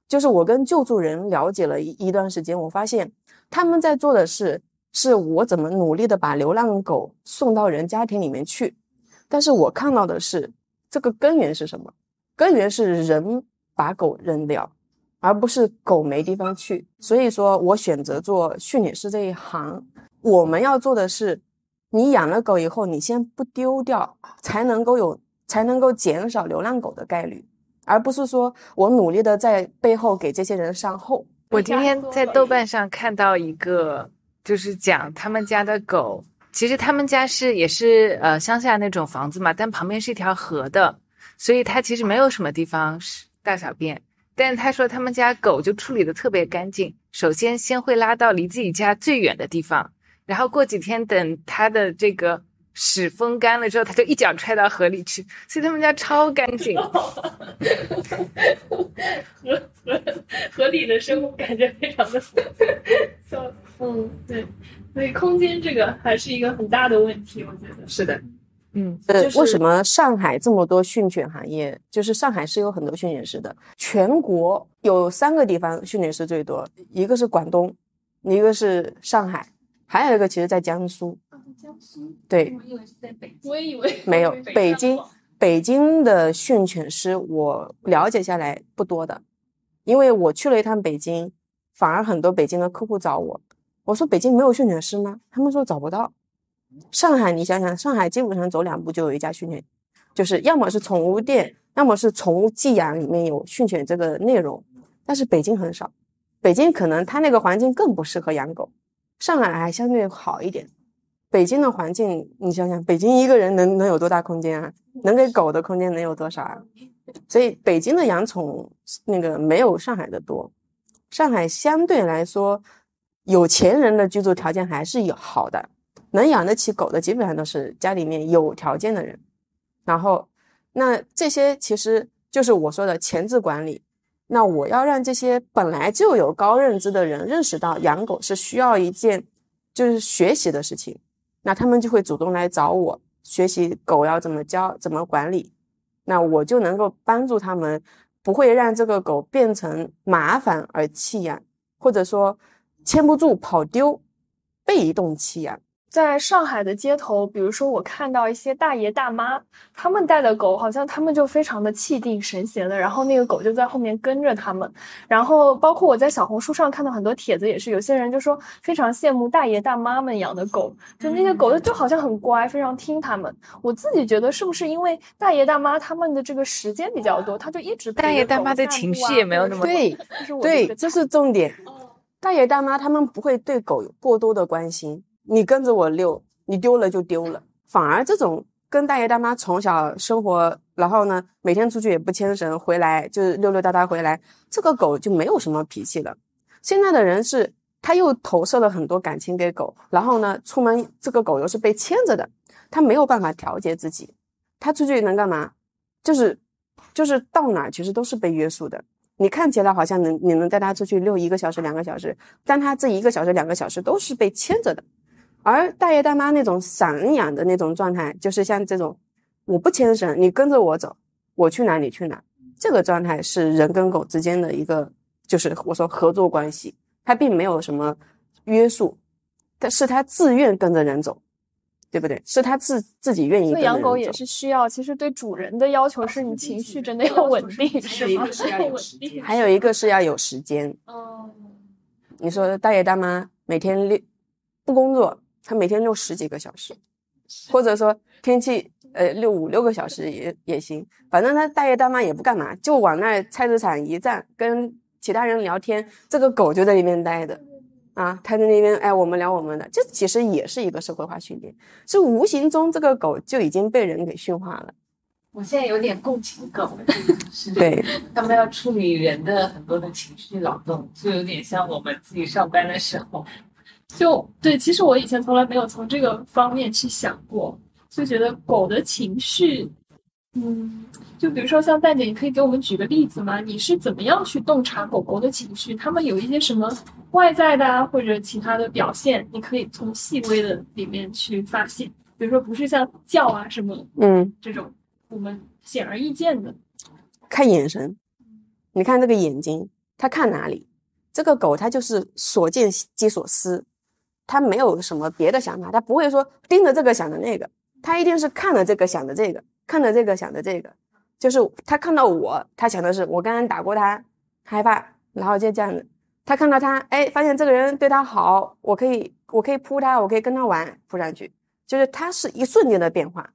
就是我跟救助人了解了一一段时间，我发现他们在做的是，是我怎么努力的把流浪狗送到人家庭里面去。但是我看到的是，这个根源是什么？根源是人把狗扔掉。而不是狗没地方去，所以说我选择做训犬师这一行。我们要做的是，你养了狗以后，你先不丢掉，才能够有，才能够减少流浪狗的概率，而不是说我努力的在背后给这些人善后。我今天在豆瓣上看到一个，就是讲他们家的狗，其实他们家是也是呃乡下那种房子嘛，但旁边是一条河的，所以它其实没有什么地方是大小便。但是他说他们家狗就处理的特别干净，首先先会拉到离自己家最远的地方，然后过几天等它的这个屎风干了之后，它就一脚踹到河里去，所以他们家超干净。河 河河里的生物感觉非常的笑，嗯，对，所以空间这个还是一个很大的问题，我觉得是的。嗯，呃，为什么上海这么多训犬行业？就是上海是有很多训犬师的，全国有三个地方训犬师最多，一个是广东，一个是上海，还有一个其实在江苏。江苏？对。我以为是在北京。我以为没有北京，北京的训犬师我了解下来不多的，因为我去了一趟北京，反而很多北京的客户找我，我说北京没有训犬师吗？他们说找不到。上海，你想想，上海基本上走两步就有一家训犬，就是要么是宠物店，要么是宠物寄养里面有训犬这个内容。但是北京很少，北京可能它那个环境更不适合养狗，上海还相对好一点。北京的环境，你想想，北京一个人能能有多大空间啊？能给狗的空间能有多少啊？所以北京的养宠那个没有上海的多。上海相对来说，有钱人的居住条件还是有好的。能养得起狗的，基本上都是家里面有条件的人。然后，那这些其实就是我说的前置管理。那我要让这些本来就有高认知的人认识到养狗是需要一件就是学习的事情，那他们就会主动来找我学习狗要怎么教、怎么管理，那我就能够帮助他们，不会让这个狗变成麻烦而弃养，或者说牵不住跑丢，被动弃养。在上海的街头，比如说我看到一些大爷大妈，他们带的狗，好像他们就非常的气定神闲的，然后那个狗就在后面跟着他们。然后包括我在小红书上看到很多帖子，也是有些人就说非常羡慕大爷大妈们养的狗，就那些狗就好像很乖，非常听他们。我自己觉得是不是因为大爷大妈他们的这个时间比较多，他就一直大爷大妈的情绪也没有那么对，对，这是重点。大爷大妈他们不会对狗有过多的关心。你跟着我遛，你丢了就丢了。反而这种跟大爷大妈从小生活，然后呢，每天出去也不牵绳，回来就是溜溜达达回来，这个狗就没有什么脾气了。现在的人是，他又投射了很多感情给狗，然后呢，出门这个狗又是被牵着的，他没有办法调节自己，他出去能干嘛？就是，就是到哪其实都是被约束的。你看起来好像能，你能带它出去遛一个小时、两个小时，但它这一个小时、两个小时都是被牵着的。而大爷大妈那种散养的那种状态，就是像这种，我不牵绳，你跟着我走，我去哪里去哪，这个状态是人跟狗之间的一个，就是我说合作关系，它并没有什么约束，但是它自愿跟着人走，对不对？是它自自己愿意。所以养狗也是需要，其实对主人的要求是你情绪真的要稳定，是吗？还有一个是要有时间。哦。你说大爷大妈每天六不工作。他每天遛十几个小时，或者说天气呃六五六个小时也也行，反正他大爷大妈也不干嘛，就往那菜市场一站，跟其他人聊天，这个狗就在那边待着，啊，他在那边哎，我们聊我们的，这其实也是一个社会化训练，是无形中这个狗就已经被人给驯化了。我现在有点共情狗，是对，他们要处理人的很多的情绪劳动，就有点像我们自己上班的时候。就对，其实我以前从来没有从这个方面去想过，就觉得狗的情绪，嗯，就比如说像蛋姐，你可以给我们举个例子吗？你是怎么样去洞察狗狗的情绪？它们有一些什么外在的啊，或者其他的表现？你可以从细微的里面去发现，比如说不是像叫啊什么，嗯，这种我们显而易见的，看眼神，你看这个眼睛，它看哪里？这个狗它就是所见即所思。他没有什么别的想法，他不会说盯着这个想着那个，他一定是看着这个想着这个，看着这个想着这个，就是他看到我，他想的是我刚刚打过他，害怕，然后就这样子。他看到他，哎，发现这个人对他好，我可以，我可以扑他，我可以跟他玩，扑上去，就是他是一瞬间的变化，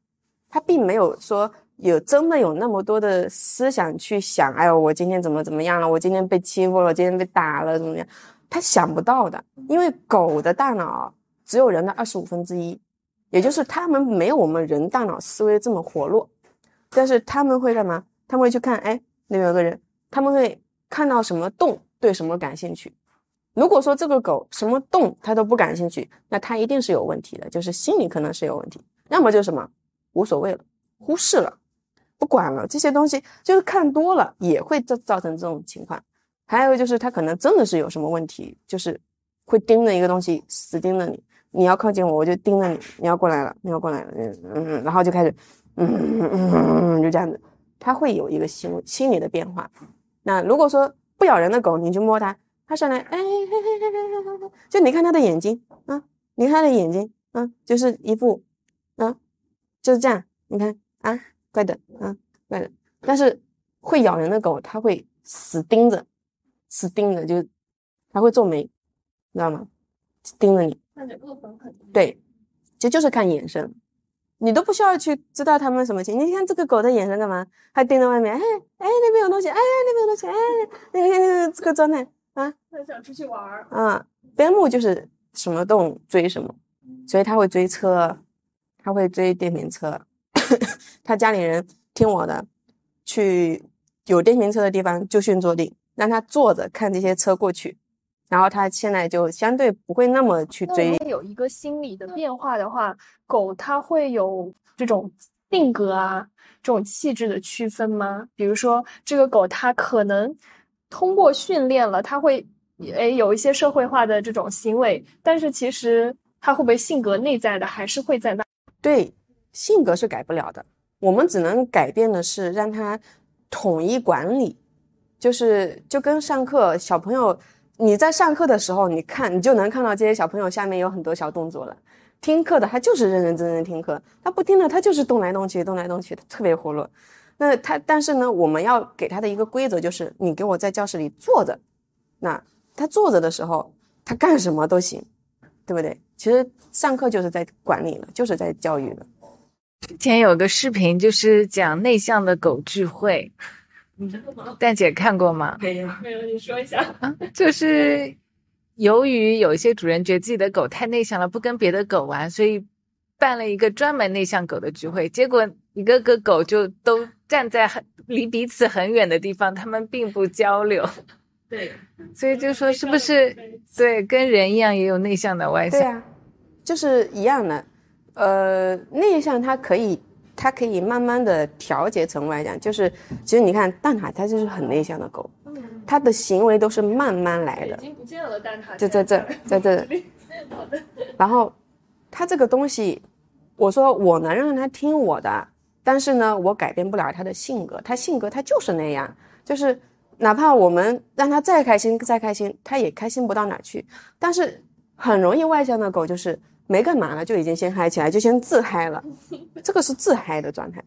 他并没有说有真的有那么多的思想去想，哎呦，我今天怎么怎么样了，我今天被欺负了，我今天被打了，怎么样？他想不到的，因为狗的大脑只有人的二十五分之一，也就是他们没有我们人大脑思维这么活络。但是他们会干嘛？他们会去看，哎，那边有个人，他们会看到什么动，对什么感兴趣。如果说这个狗什么动它都不感兴趣，那它一定是有问题的，就是心理可能是有问题。要么就是什么无所谓了，忽视了，不管了，这些东西就是看多了也会造造成这种情况。还有就是他可能真的是有什么问题，就是会盯着一个东西死盯着你，你要靠近我，我就盯着你，你要过来了，你要过来了，嗯，然后就开始，嗯嗯嗯，就这样子，他会有一个心心理的变化。那如果说不咬人的狗，你去摸它，它上来，哎嘿嘿嘿嘿嘿，就你看它的眼睛啊，你看它的眼睛啊，就是一副，啊，就是这样，你看啊，乖的啊，乖的。但是会咬人的狗，它会死盯着。死盯着，就他会皱眉，知道吗？盯着你，那就恶狠狠。对，其实就是看眼神，你都不需要去知道他们什么情。你看这个狗的眼神干嘛？还盯着外面，哎哎那边有东西，哎那边有东西，哎那个那个这个状态啊，他想出去玩儿啊。边牧就是什么动追什么，所以他会追车，他会追电瓶车，他家里人听我的，去有电瓶车的地方就训坐定。让他坐着看这些车过去，然后它现在就相对不会那么去追。有一个心理的变化的话，狗它会有这种性格啊，这种气质的区分吗？比如说，这个狗它可能通过训练了，它会诶有一些社会化的这种行为，但是其实它会不会性格内在的还是会在那？对，性格是改不了的，我们只能改变的是让它统一管理，就是就跟上课小朋友，你在上课的时候，你看你就能看到这些小朋友下面有很多小动作了。听课的他就是认认真真听课，他不听的他就是动来动去，动来动去，特别活络。那他但是呢，我们要给他的一个规则就是，你给我在教室里坐着，那他坐着的时候，他干什么都行，对不对？其实上课就是在管理了，就是在教育了。之前有个视频就是讲内向的狗聚会，蛋姐看过吗？没有，没有，你说一下。啊，就是由于有一些主人觉得自己的狗太内向了，不跟别的狗玩，所以办了一个专门内向狗的聚会，结果一个个狗就都站在很离彼此很远的地方，他们并不交流。对，所以就说是不是对跟人一样也有内向的外向？对啊，就是一样的。呃，内向它可以，它可以慢慢的调节成外向。就是其实你看蛋挞，它就是很内向的狗，它的行为都是慢慢来的。已经不见了蛋挞，就在这，在这。好的。然后它这个东西，我说我能让它听我的，但是呢，我改变不了它的性格。它性格它就是那样，就是。哪怕我们让它再开心再开心，它也开心不到哪去。但是很容易外向的狗就是没干嘛了，就已经先嗨起来，就先自嗨了。这个是自嗨的状态。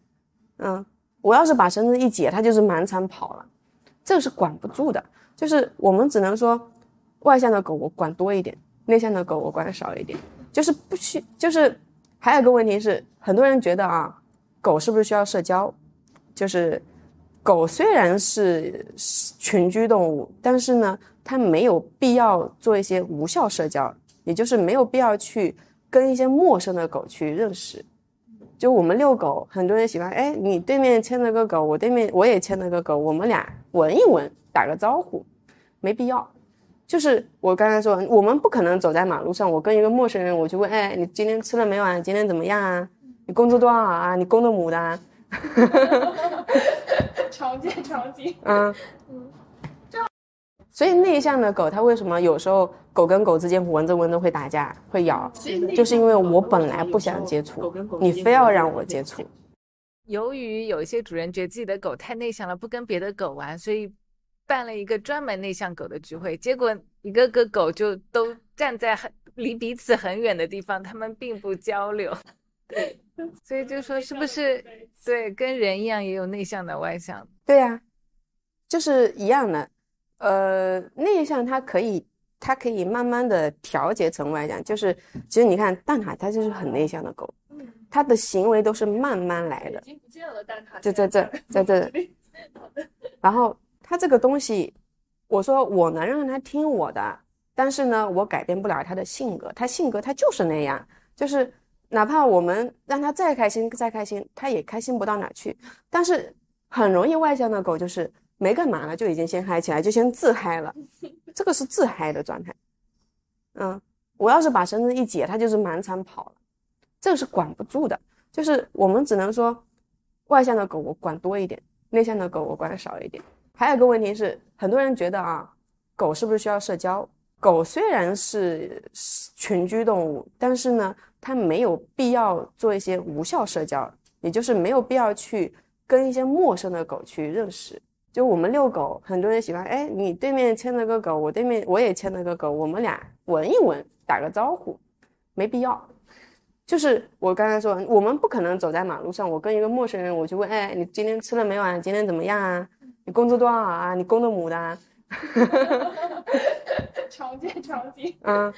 嗯，我要是把绳子一解，它就是满场跑了。这个是管不住的。就是我们只能说，外向的狗我管多一点，内向的狗我管少一点。就是不需，就是还有个问题是，很多人觉得啊，狗是不是需要社交？就是。狗虽然是群居动物，但是呢，它没有必要做一些无效社交，也就是没有必要去跟一些陌生的狗去认识。就我们遛狗，很多人喜欢，哎，你对面牵了个狗，我对面我也牵了个狗，我们俩闻一闻，打个招呼，没必要。就是我刚才说，我们不可能走在马路上，我跟一个陌生人，我去问，哎，你今天吃了没有啊？今天怎么样啊？你工资多少啊？你公的母的？常见场景，嗯所以内向的狗它为什么有时候狗跟狗之间闻着闻着会打架会咬，就是因为我本来不想接触，你非要让我接触。由于有一些主人觉得自己的狗太内向了，不跟别的狗玩，所以办了一个专门内向狗的聚会，结果一个个狗就都站在很离彼此很远的地方，他们并不交流。对。所以就说是不是对跟人一样也有内向的外向？对呀，就是一样的。呃，内向它可以，它可以慢慢的调节成外向。就是其实你看蛋挞，它就是很内向的狗，它的行为都是慢慢来的。已经不见了蛋挞，就在这，在这。然后它这个东西，我说我能让它听我的，但是呢，我改变不了它的性格。它性格它就是那样，就是。哪怕我们让它再开心再开心，它也开心不到哪去。但是很容易外向的狗就是没干嘛了，就已经先嗨起来，就先自嗨了。这个是自嗨的状态。嗯，我要是把绳子一解，它就是满场跑了。这个是管不住的。就是我们只能说，外向的狗我管多一点，内向的狗我管少一点。还有个问题是，很多人觉得啊，狗是不是需要社交？狗虽然是群居动物，但是呢。它没有必要做一些无效社交，也就是没有必要去跟一些陌生的狗去认识。就我们遛狗，很多人喜欢，哎，你对面牵了个狗，我对面我也牵了个狗，我们俩闻一闻，打个招呼，没必要。就是我刚才说，我们不可能走在马路上，我跟一个陌生人，我去问，哎，你今天吃了没有啊？今天怎么样啊？你工资多少啊？你公的母的？啊 常见场景。嗯。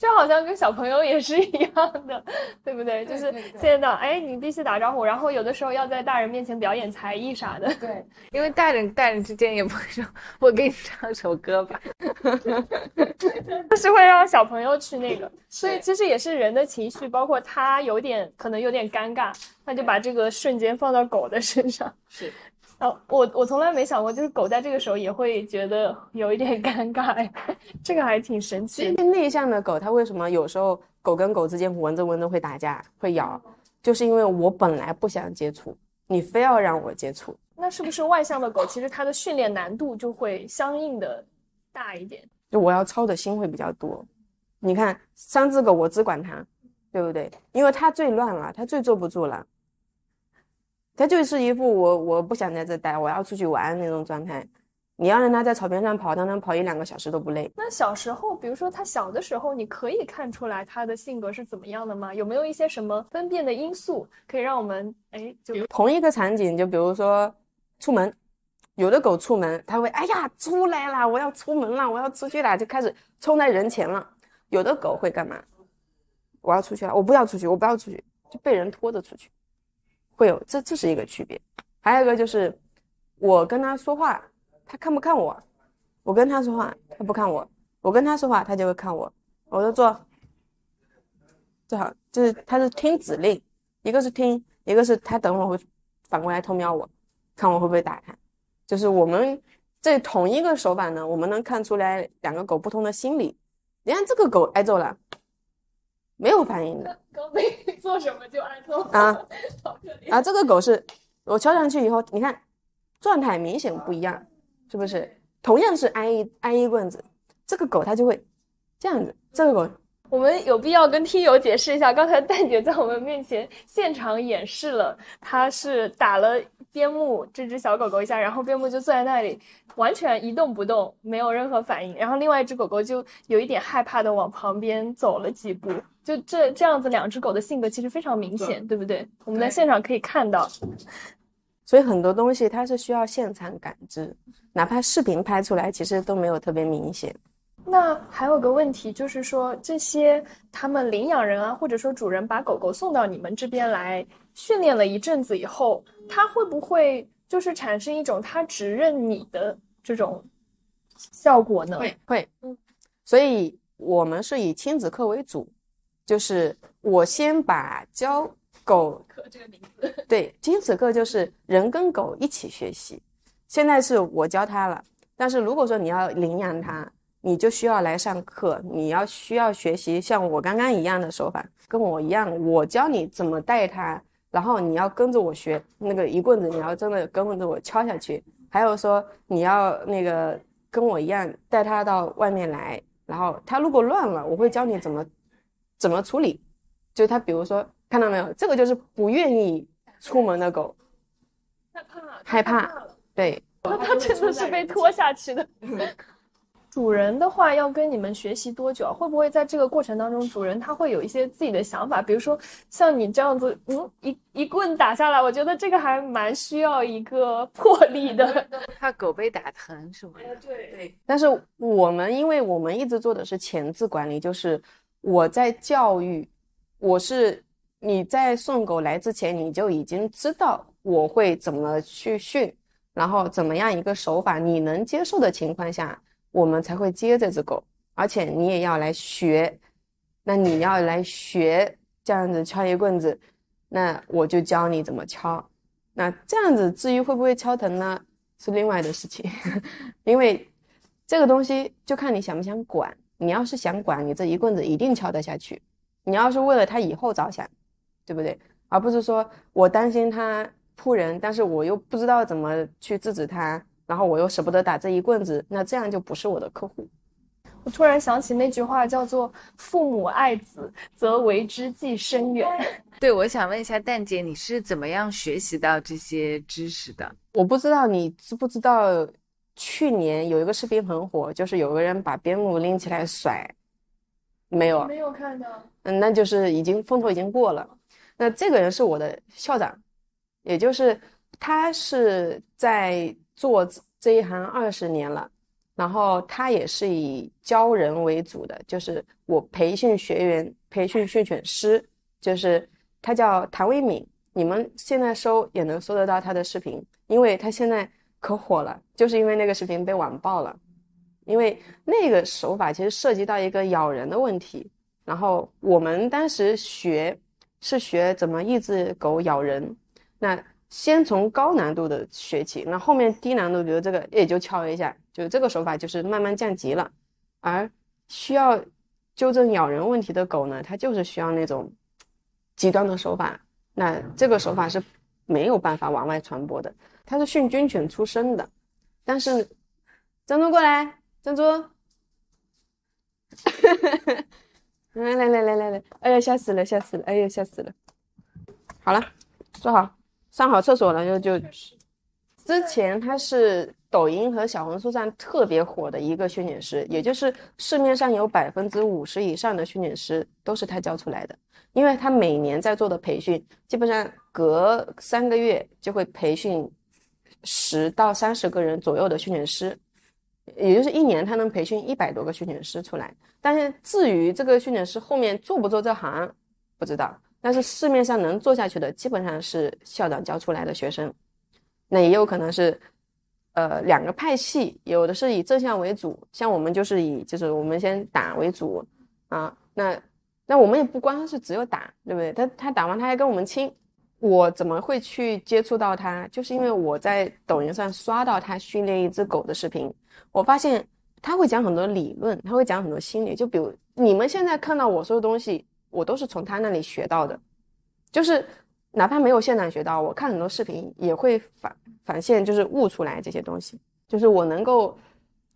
就好像跟小朋友也是一样的，对不对？就是现在，哎，你必须打招呼，然后有的时候要在大人面前表演才艺啥的。对，因为大人大人之间也不会说，我给你唱首歌吧，就是会让小朋友去那个。所以其实也是人的情绪，包括他有点可能有点尴尬，他就把这个瞬间放到狗的身上。是。哦，我我从来没想过，就是狗在这个时候也会觉得有一点尴尬，哎，这个还挺神奇。内向的狗，它为什么有时候狗跟狗之间闻着闻着会打架、会咬？就是因为我本来不想接触，你非要让我接触。那那是不是外向的狗其实它的训练难度就会相应的大一点？就我要操的心会比较多。你看三只狗，我只管它，对不对？因为它最乱了，它最坐不住了。它就是一副我我不想在这待，我要出去玩那种状态。你要让它在草坪上跑，它能跑一两个小时都不累。那小时候，比如说它小的时候，你可以看出来它的性格是怎么样的吗？有没有一些什么分辨的因素可以让我们哎，就同一个场景，就比如说出门，有的狗出门，它会哎呀出来了，我要出门了，我要出去了，就开始冲在人前了。有的狗会干嘛？我要出去了，我不要出去，我不要出去，就被人拖着出去。会有这这是一个区别，还有一个就是我跟他说话，他看不看我？我跟他说话，他不看我；我跟他说话，他就会看我。我就做，最好就是他是听指令，一个是听，一个是他等会会反过来偷瞄我，看我会不会打他。就是我们这同一个手法呢，我们能看出来两个狗不同的心理。你看这个狗挨揍了。没有反应的，刚没 做什么就挨揍啊！啊，这个狗是我敲上去以后，你看状态明显不一样，是不是？同样是挨一挨一棍子，这个狗它就会这样子。这个狗，我们有必要跟听友解释一下，刚才蛋姐在我们面前现场演示了，她是打了。边牧这只小狗狗一下，然后边牧就坐在那里，完全一动不动，没有任何反应。然后另外一只狗狗就有一点害怕的往旁边走了几步。就这这样子，两只狗的性格其实非常明显，对不对？我们在现场可以看到。所以很多东西它是需要现场感知，哪怕视频拍出来，其实都没有特别明显。那还有个问题，就是说这些他们领养人啊，或者说主人把狗狗送到你们这边来训练了一阵子以后，他会不会就是产生一种他只认你的这种效果呢？会会，嗯，所以我们是以亲子课为主，就是我先把教狗课这个名字，对，亲子课就是人跟狗一起学习。现在是我教他了，但是如果说你要领养它。你就需要来上课，你要需要学习像我刚刚一样的手法，跟我一样，我教你怎么带它，然后你要跟着我学那个一棍子，你要真的跟着我敲下去。还有说你要那个跟我一样带它到外面来，然后它如果乱了，我会教你怎么怎么处理。就它比如说看到没有，这个就是不愿意出门的狗，害怕害怕，对，它真的是被拖下去的。主人的话要跟你们学习多久？会不会在这个过程当中，主人他会有一些自己的想法？比如说像你这样子，嗯，一一棍打下来，我觉得这个还蛮需要一个魄力的。怕狗被打疼是吗？对对。但是我们，因为我们一直做的是前置管理，就是我在教育，我是你在送狗来之前，你就已经知道我会怎么去训，然后怎么样一个手法你能接受的情况下。我们才会接这只狗，而且你也要来学，那你要来学这样子敲一棍子，那我就教你怎么敲。那这样子至于会不会敲疼呢，是另外的事情，因为这个东西就看你想不想管。你要是想管，你这一棍子一定敲得下去。你要是为了他以后着想，对不对？而不是说我担心他扑人，但是我又不知道怎么去制止他。然后我又舍不得打这一棍子，那这样就不是我的客户。我突然想起那句话，叫做“父母爱子，则为之计深远”。对，我想问一下蛋姐，你是怎么样学习到这些知识的？我不知道你知不知道，去年有一个视频很火，就是有个人把边牧拎起来甩，没有？没有看到。嗯，那就是已经风头已经过了。那这个人是我的校长，也就是他是在。做这一行二十年了，然后他也是以教人为主的，就是我培训学员、培训训犬师，就是他叫谭维敏，你们现在搜也能搜得到他的视频，因为他现在可火了，就是因为那个视频被网爆了，因为那个手法其实涉及到一个咬人的问题，然后我们当时学是学怎么抑制狗咬人，那。先从高难度的学起，那后面低难度，比如这个也就敲一下，就这个手法就是慢慢降级了。而需要纠正咬人问题的狗呢，它就是需要那种极端的手法。那这个手法是没有办法往外传播的。它是训军犬出身的，但是珍珠过来，珍珠，来来来来来来，哎呀吓死了吓死了，哎呀吓死了。好了，坐好，上好厕所了就就。之前他是抖音和小红书上特别火的一个训犬师，也就是市面上有百分之五十以上的训犬师都是他教出来的。因为他每年在做的培训，基本上隔三个月就会培训十到三十个人左右的训犬师，也就是一年他能培训一百多个训犬师出来。但是至于这个训犬师后面做不做这行，不知道。但是市面上能做下去的，基本上是校长教出来的学生。那也有可能是，呃，两个派系，有的是以正向为主，像我们就是以就是我们先打为主啊。那那我们也不光是只有打，对不对？他他打完他还跟我们亲，我怎么会去接触到他？就是因为我在抖音上刷到他训练一只狗的视频，我发现他会讲很多理论，他会讲很多心理。就比如你们现在看到我说的东西，我都是从他那里学到的，就是。哪怕没有现场学到，我看很多视频也会反反现，就是悟出来这些东西。就是我能够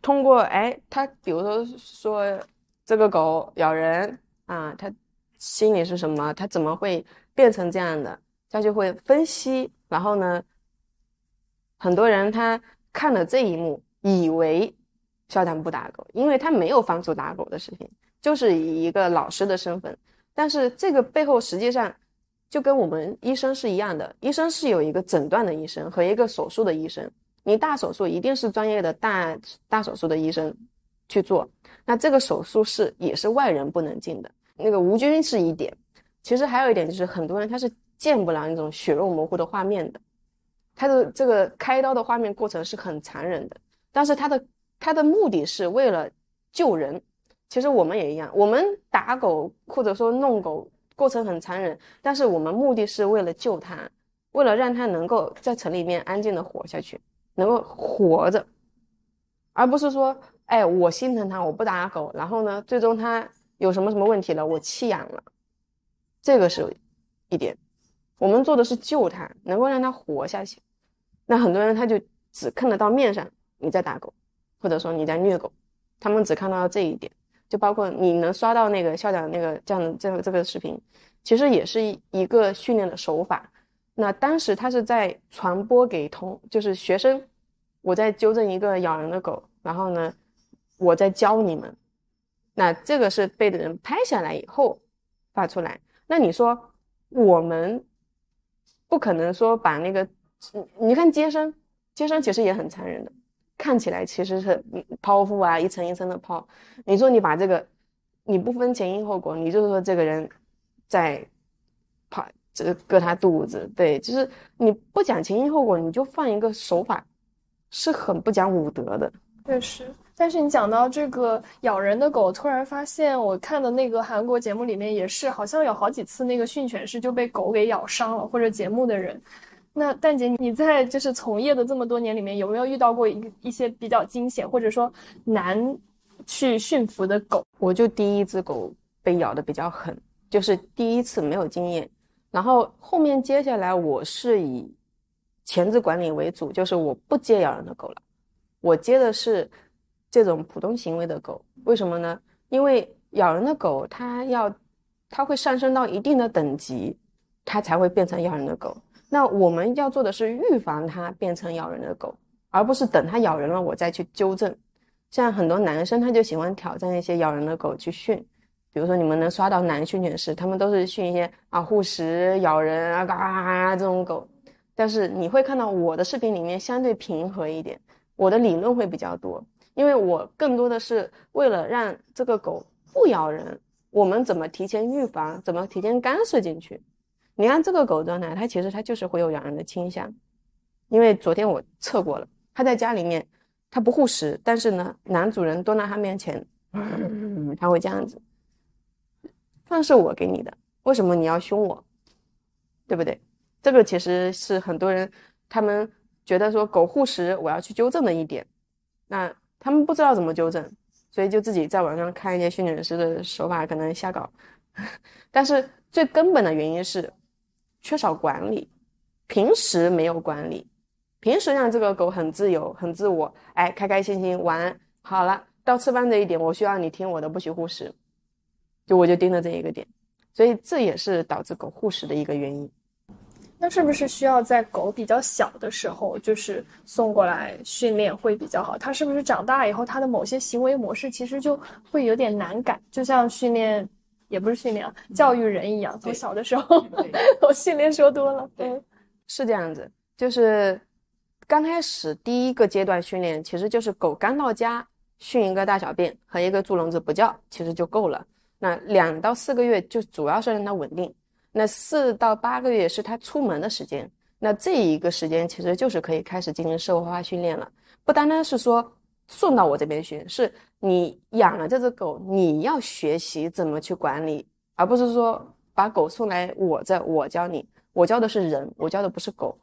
通过，哎，他比如说说这个狗咬人啊，他心里是什么？他怎么会变成这样的？他就会分析。然后呢，很多人他看了这一幕，以为校长不打狗，因为他没有放出打狗的视频，就是以一个老师的身份。但是这个背后实际上。就跟我们医生是一样的，医生是有一个诊断的医生和一个手术的医生。你大手术一定是专业的大大手术的医生去做，那这个手术室也是外人不能进的。那个无菌是一点，其实还有一点就是很多人他是见不了那种血肉模糊的画面的，他的这个开刀的画面过程是很残忍的，但是他的他的目的是为了救人。其实我们也一样，我们打狗或者说弄狗。过程很残忍，但是我们目的是为了救它，为了让它能够在城里面安静的活下去，能够活着，而不是说，哎，我心疼它，我不打狗，然后呢，最终它有什么什么问题了，我弃养了，这个是一点。我们做的是救他，能够让他活下去。那很多人他就只看得到面上你在打狗，或者说你在虐狗，他们只看到了这一点。就包括你能刷到那个校长那个这样的这个这个视频，其实也是一个训练的手法。那当时他是在传播给同就是学生，我在纠正一个咬人的狗，然后呢，我在教你们。那这个是被的人拍下来以后发出来。那你说我们不可能说把那个，你看接生，接生其实也很残忍的。看起来其实是剖腹啊，一层一层的剖。你说你把这个，你不分前因后果，你就是说这个人在剖，这割他肚子，对，就是你不讲前因后果，你就放一个手法，是很不讲武德的。确实，但是你讲到这个咬人的狗，突然发现我看的那个韩国节目里面也是，好像有好几次那个训犬师就被狗给咬伤了，或者节目的人。那蛋姐，你在就是从业的这么多年里面，有没有遇到过一一些比较惊险或者说难去驯服的狗？我就第一只狗被咬的比较狠，就是第一次没有经验，然后后面接下来我是以前置管理为主，就是我不接咬人的狗了，我接的是这种普通行为的狗。为什么呢？因为咬人的狗它要它会上升到一定的等级，它才会变成咬人的狗。那我们要做的是预防它变成咬人的狗，而不是等它咬人了我再去纠正。像很多男生他就喜欢挑战一些咬人的狗去训，比如说你们能刷到男训犬师，他们都是训一些啊护食、咬人啊嘎这种狗。但是你会看到我的视频里面相对平和一点，我的理论会比较多，因为我更多的是为了让这个狗不咬人，我们怎么提前预防，怎么提前干涉进去。你看这个狗状态，它其实它就是会有咬人的倾向，因为昨天我测过了，它在家里面它不护食，但是呢，男主人蹲在它面前，它会这样子。饭是我给你的，为什么你要凶我？对不对？这个其实是很多人他们觉得说狗护食，我要去纠正的一点，那他们不知道怎么纠正，所以就自己在网上看一些训犬师的手法，可能瞎搞。但是最根本的原因是。缺少管理，平时没有管理，平时让这个狗很自由、很自我，哎，开开心心玩好了。到吃饭这一点，我需要你听我的，不许护食。就我就盯着这一个点，所以这也是导致狗护食的一个原因。那是不是需要在狗比较小的时候，就是送过来训练会比较好？它是不是长大以后，它的某些行为模式其实就会有点难改？就像训练，也不是训练啊，教育人一样，从小的时候，我训练说多了，对，是这样子。就是刚开始第一个阶段训练，其实就是狗刚到家，训一个大小便和一个猪笼子不叫，其实就够了。那两到四个月就主要是让它稳定。那四到八个月是它出门的时间，那这一个时间其实就是可以开始进行社会化训练了。不单单是说送到我这边学，是你养了这只狗，你要学习怎么去管理，而不是说把狗送来我这，我教你，我教的是人，我教的不是狗。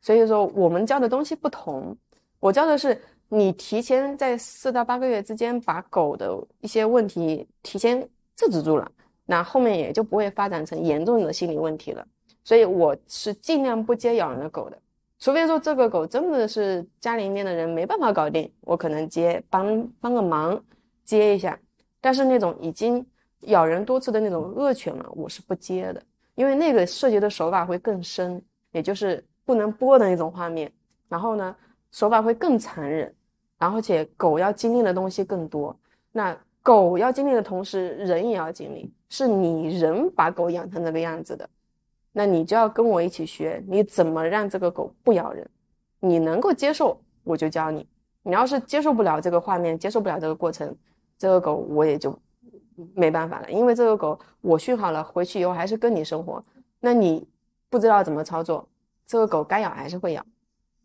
所以说我们教的东西不同，我教的是你提前在四到八个月之间把狗的一些问题提前制止住了。那后面也就不会发展成严重的心理问题了，所以我是尽量不接咬人的狗的，除非说这个狗真的是家里面的人没办法搞定，我可能接帮帮个忙接一下，但是那种已经咬人多次的那种恶犬嘛，我是不接的，因为那个涉及的手法会更深，也就是不能播的那种画面，然后呢手法会更残忍，然后且狗要经历的东西更多，那。狗要经历的同时，人也要经历。是你人把狗养成这个样子的，那你就要跟我一起学，你怎么让这个狗不咬人？你能够接受，我就教你。你要是接受不了这个画面，接受不了这个过程，这个狗我也就没办法了。因为这个狗我训好了，回去以后还是跟你生活，那你不知道怎么操作，这个狗该咬还是会咬，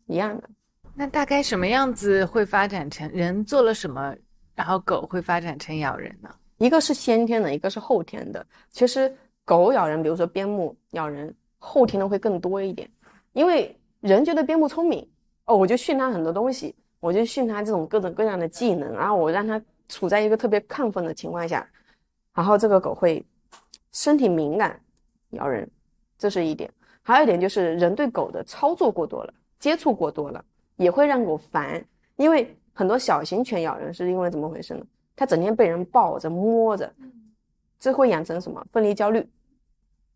一样的。那大概什么样子会发展成人做了什么？然后狗会发展成咬人呢？一个是先天的，一个是后天的。其实狗咬人，比如说边牧咬人，后天的会更多一点。因为人觉得边牧聪明哦，我就训它很多东西，我就训它这种各种各样的技能，然后我让它处在一个特别亢奋的情况下，然后这个狗会身体敏感咬人，这是一点。还有一点就是人对狗的操作过多了，接触过多了，也会让狗烦，因为。很多小型犬咬人是因为怎么回事呢？它整天被人抱着摸着，这会养成什么分离焦虑？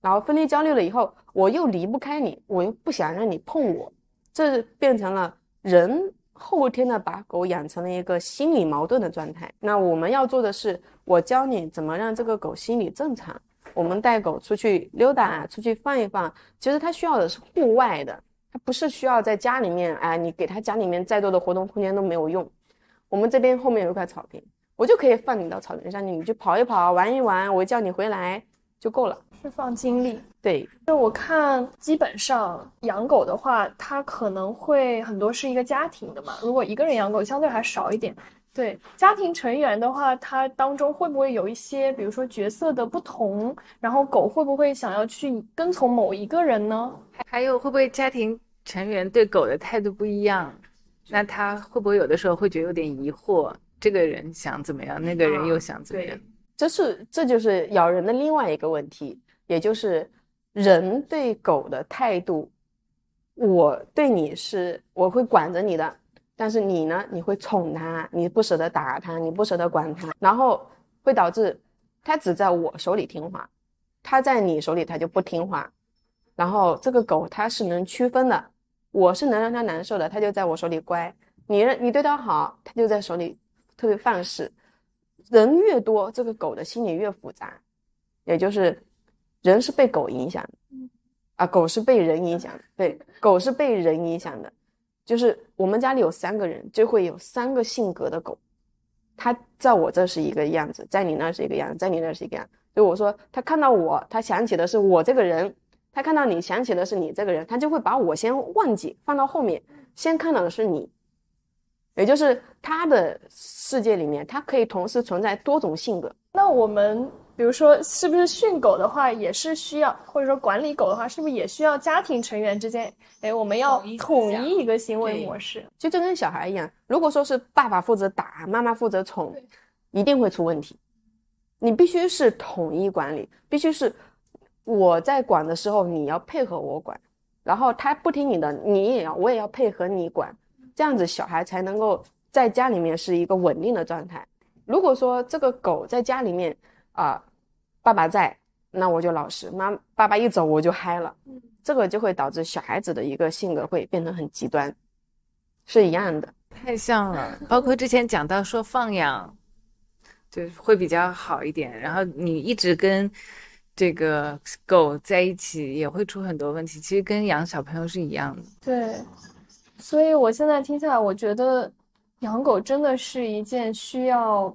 然后分离焦虑了以后，我又离不开你，我又不想让你碰我，这变成了人后天的把狗养成了一个心理矛盾的状态。那我们要做的是，我教你怎么让这个狗心理正常。我们带狗出去溜达，出去放一放，其实它需要的是户外的。它不是需要在家里面，哎，你给它家里面再多的活动空间都没有用。我们这边后面有一块草坪，我就可以放你到草坪上，你去跑一跑，玩一玩，我叫你回来就够了，释放精力。对，就我看，基本上养狗的话，它可能会很多是一个家庭的嘛。如果一个人养狗，相对还少一点。对，家庭成员的话，它当中会不会有一些，比如说角色的不同，然后狗会不会想要去跟从某一个人呢？还有会不会家庭成员对狗的态度不一样？那他会不会有的时候会觉得有点疑惑？这个人想怎么样，那个人又想怎么样？这是这就是咬人的另外一个问题，也就是人对狗的态度。我对你是我会管着你的，但是你呢，你会宠它，你不舍得打它，你不舍得管它，然后会导致它只在我手里听话，它在你手里它就不听话。然后这个狗它是能区分的，我是能让它难受的，它就在我手里乖；你你对它好，它就在手里特别放肆。人越多，这个狗的心理越复杂，也就是人是被狗影响的，啊，狗是被人影响的。对，狗是被人影响的，就是我们家里有三个人，就会有三个性格的狗。它在我这是一个样子，在你那是一个样子，在你那是一个样。就我说，它看到我，它想起的是我这个人。他看到你想起的是你这个人，他就会把我先忘记，放到后面，先看到的是你，也就是他的世界里面，他可以同时存在多种性格。那我们比如说，是不是训狗的话，也是需要，或者说管理狗的话，是不是也需要家庭成员之间，哎，我们要统一一个行为模式？其实就跟小孩一样，如果说是爸爸负责打，妈妈负责宠，一定会出问题。你必须是统一管理，必须是。我在管的时候，你要配合我管，然后他不听你的，你也要我也要配合你管，这样子小孩才能够在家里面是一个稳定的状态。如果说这个狗在家里面啊、爸爸在，那我就老实，妈爸爸一走我就嗨了，这个就会导致小孩子的一个性格会变得很极端，是一样的。太像了，包括之前讲到说放养，就会比较好一点。然后你一直跟这个狗在一起，也会出很多问题。其实跟养小朋友是一样的。对，所以我现在听下来，我觉得养狗真的是一件需要，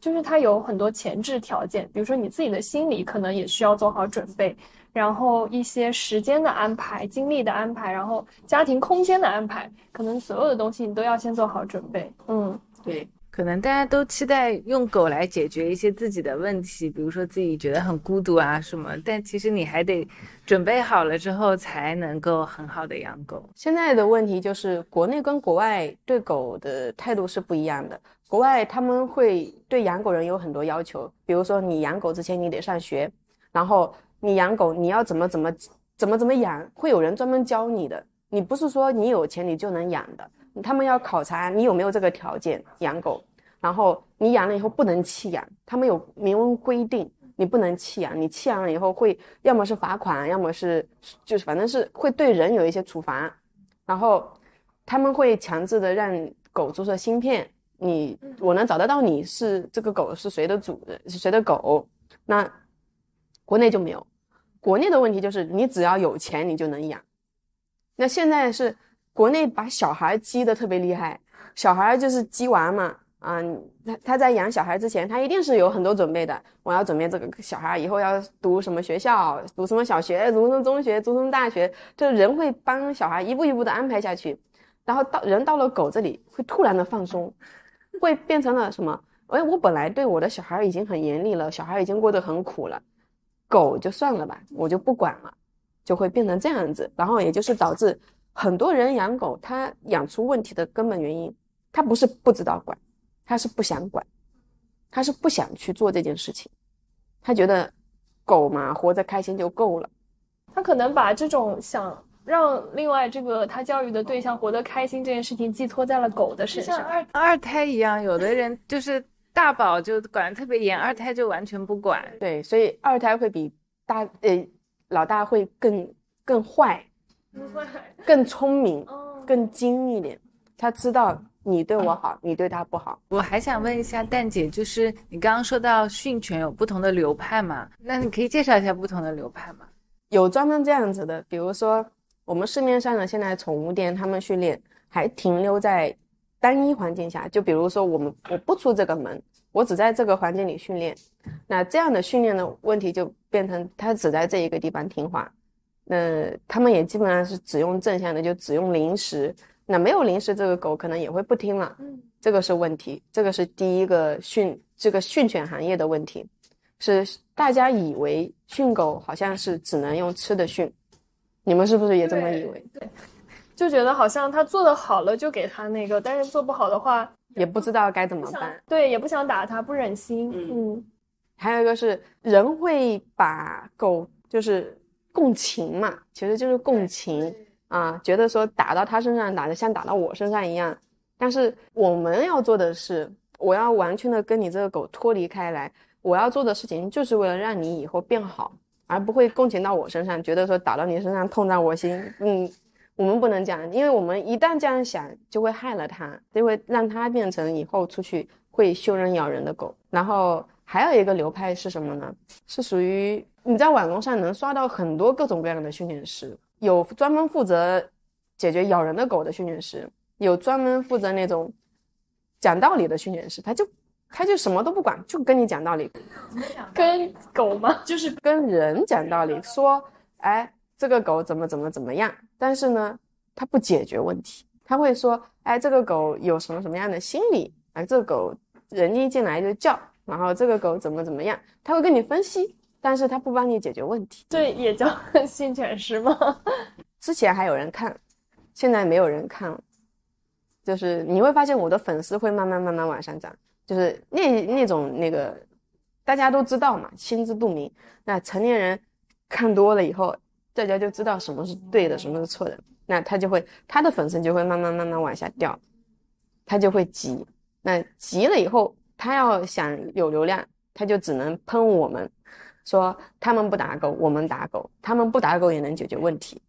就是它有很多前置条件，比如说你自己的心理可能也需要做好准备，然后一些时间的安排、精力的安排，然后家庭空间的安排，可能所有的东西你都要先做好准备。嗯，对，可能大家都期待用狗来解决一些自己的问题，比如说自己觉得很孤独啊什么，但其实你还得准备好了之后才能够很好的养狗。现在的问题就是国内跟国外对狗的态度是不一样的。国外他们会对养狗人有很多要求，比如说你养狗之前你得上学，然后你养狗你要怎么怎么怎么怎么养，会有人专门教你的。你不是说你有钱你就能养的，他们要考察你有没有这个条件养狗，然后你养了以后不能弃养，他们有明文规定，你不能弃养，你弃养了以后会要么是罚款，要么是就是反正是会对人有一些处罚，然后他们会强制的让狗注射芯片，你我能找得到你是这个狗是谁的主人是谁的狗，那国内就没有，国内的问题就是你只要有钱你就能养，那现在是国内把小孩激得特别厉害，小孩就是鸡娃嘛。啊，他他在养小孩之前，他一定是有很多准备的。我要准备这个小孩以后要读什么学校，读什么小学，读什么中学，读什么大学，就人会帮小孩一步一步的安排下去。然后到人到了狗这里，会突然的放松，会变成了什么？哎，我本来对我的小孩已经很严厉了，小孩已经过得很苦了，狗就算了吧，我就不管了，就会变成这样子。然后也就是导致很多人养狗，他养出问题的根本原因，他不是不知道管。他是不想管，他是不想去做这件事情，他觉得狗嘛活着开心就够了，他可能把这种想让另外这个他教育的对象活得开心这件事情寄托在了狗的身上。像二二胎一样，有的人就是大宝就管得特别严，二胎就完全不管。对，所以二胎会比大呃老大会更更坏，更聪明，更精一点，他知道。你对我好，你对他不好。我还想问一下蛋姐，就是你刚刚说到训犬有不同的流派嘛？那你可以介绍一下不同的流派吗？有专门这样子的，比如说我们市面上的现在宠物店，他们训练还停留在单一环境下，就比如说我们我不出这个门，我只在这个环境里训练，那这样的训练的问题就变成它只在这一个地方听话，那他们也基本上是只用正向的，就只用零食。那没有零食，这个狗可能也会不听了，嗯，这个是问题，这个是第一个训这个训犬行业的问题，是大家以为训狗好像是只能用吃的训，你们是不是也这么以为？对，就觉得好像他做的好了就给他那个，但是做不好的话也不知道该怎么办，对，也不想打他，不忍心，嗯，还有一个是人会把狗就是共情嘛，其实就是共情。啊，觉得说打到他身上打的像打到我身上一样，但是我们要做的是，我要完全的跟你这个狗脱离开来。我要做的事情就是为了让你以后变好，而不会共情到我身上，觉得说打到你身上痛在我心。嗯，我们不能这样，因为我们一旦这样想，就会害了它，就会让它变成以后出去会凶人咬人的狗。然后还有一个流派是什么呢？是属于你在网络上能刷到很多各种各样的训练师。有专门负责解决咬人的狗的训练师，有专门负责那种讲道理的训练师，他就他就什么都不管，就跟你讲道理。跟狗吗？就是跟人讲道理，说，哎，这个狗怎么怎么怎么样？但是呢，他不解决问题，他会说，哎，这个狗有什么什么样的心理？哎，这个狗人一进来就叫，然后这个狗怎么怎么样？他会跟你分析。但是他不帮你解决问题，这也叫 训犬师吗？之前还有人看，现在没有人看了。就是你会发现我的粉丝会慢慢慢慢往上涨，就是那那种那个大家都知道嘛，心知肚明。那成年人看多了以后，大家就知道什么是对的，什么是错的。那他就会，他的粉丝就会慢慢慢慢往下掉，他就会急。那急了以后，他要想有流量，他就只能喷我们，说他们不打狗，我们打狗，他们不打狗也能解决问题。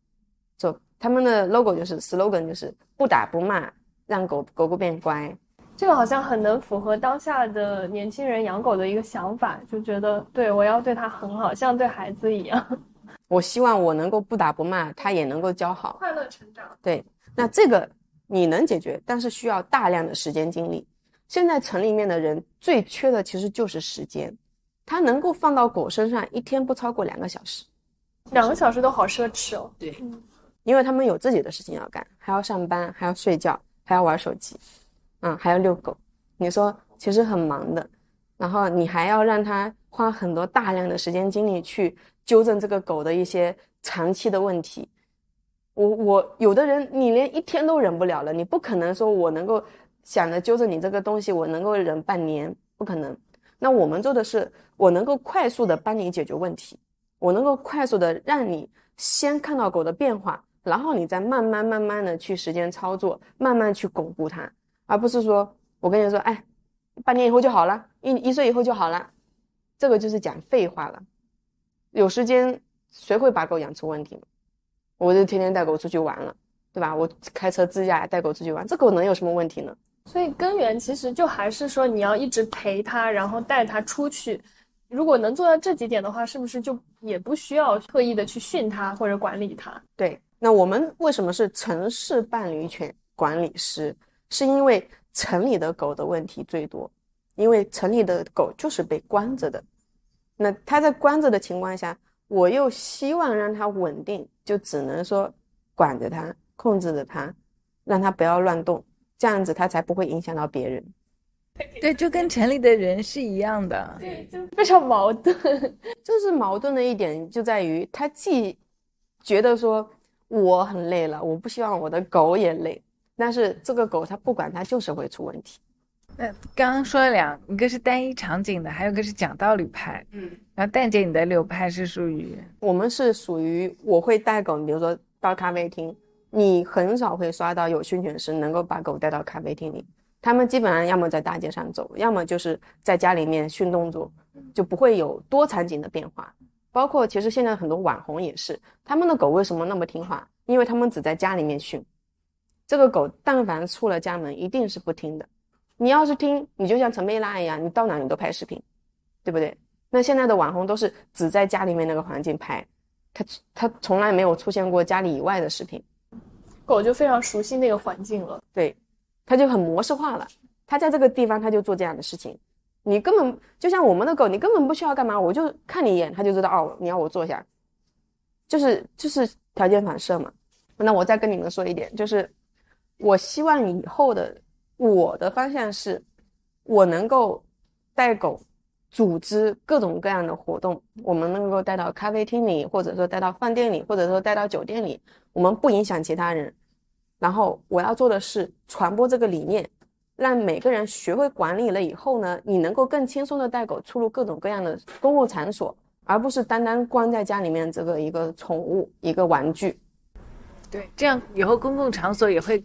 就他们的 logo 就是 slogan 就是不打不骂，让狗狗狗变乖。这个好像很能符合当下的年轻人养狗的一个想法，就觉得对我要对它很好，像对孩子一样。我希望我能够不打不骂，它也能够教好，快乐成长。对，那这个你能解决，但是需要大量的时间精力。现在城里面的人最缺的其实就是时间，他能够放到狗身上，一天不超过两个小时，两个小时都好奢侈哦。对，因为他们有自己的事情要干，还要上班，还要睡觉，还要玩手机。嗯，还要遛狗，你说其实很忙的，然后你还要让他花很多大量的时间精力去纠正这个狗的一些长期的问题。我我有的人你连一天都忍不了了，你不可能说我能够想着纠正你这个东西，我能够忍半年，不可能。那我们做的是，我能够快速的帮你解决问题，我能够快速的让你先看到狗的变化，然后你再慢慢慢慢的去时间操作，慢慢去巩固它。而不是说，我跟你说，哎，半年以后就好了，一一岁以后就好了，这个就是讲废话了。有时间谁会把狗养出问题吗？我就天天带狗出去玩了，对吧？我开车自驾带狗出去玩，这狗能有什么问题呢？所以根源其实就还是说，你要一直陪它，然后带它出去。如果能做到这几点的话，是不是就也不需要特意的去训它或者管理它？对。那我们为什么是城市伴侣犬管理师？是因为城里的狗的问题最多，因为城里的狗就是被关着的。那它在关着的情况下，我又希望让它稳定，就只能说管着它，控制着它，让它不要乱动，这样子他才不会影响到别人。对，就跟城里的人是一样的。对，就非常矛盾。就是矛盾的一点就在于，他既觉得说我很累了，我不希望我的狗也累。但是这个狗它不管它就是会出问题。那刚刚说了两一个是单一场景的，还有个是讲道理派。嗯，然后蛋姐你的流派是属于我们是属于我会带狗，比如说到咖啡厅，你很少会刷到有训犬师能够把狗带到咖啡厅里。他们基本上要么在大街上走，要么就是在家里面训动作，就不会有多场景的变化。包括其实现在很多网红也是，他们的狗为什么那么听话？因为他们只在家里面训。这个狗但凡出了家门，一定是不听的。你要是听，你就像陈贝拉一样，你到哪你都拍视频，对不对？那现在的网红都是只在家里面那个环境拍，他他从来没有出现过家里以外的视频。狗就非常熟悉那个环境了，对，它就很模式化了。它在这个地方，它就做这样的事情。你根本就像我们的狗，你根本不需要干嘛，我就看你一眼，它就知道哦，你要我坐下，就是就是条件反射嘛。那我再跟你们说一点，就是。我希望以后的我的方向是，我能够带狗组织各种各样的活动，我们能够带到咖啡厅里，或者说带到饭店里，或者说带到酒店里，我们不影响其他人。然后我要做的是传播这个理念，让每个人学会管理了以后呢，你能够更轻松的带狗出入各种各样的公共场所，而不是单单关在家里面这个一个宠物一个玩具。对，这样以后公共场所也会。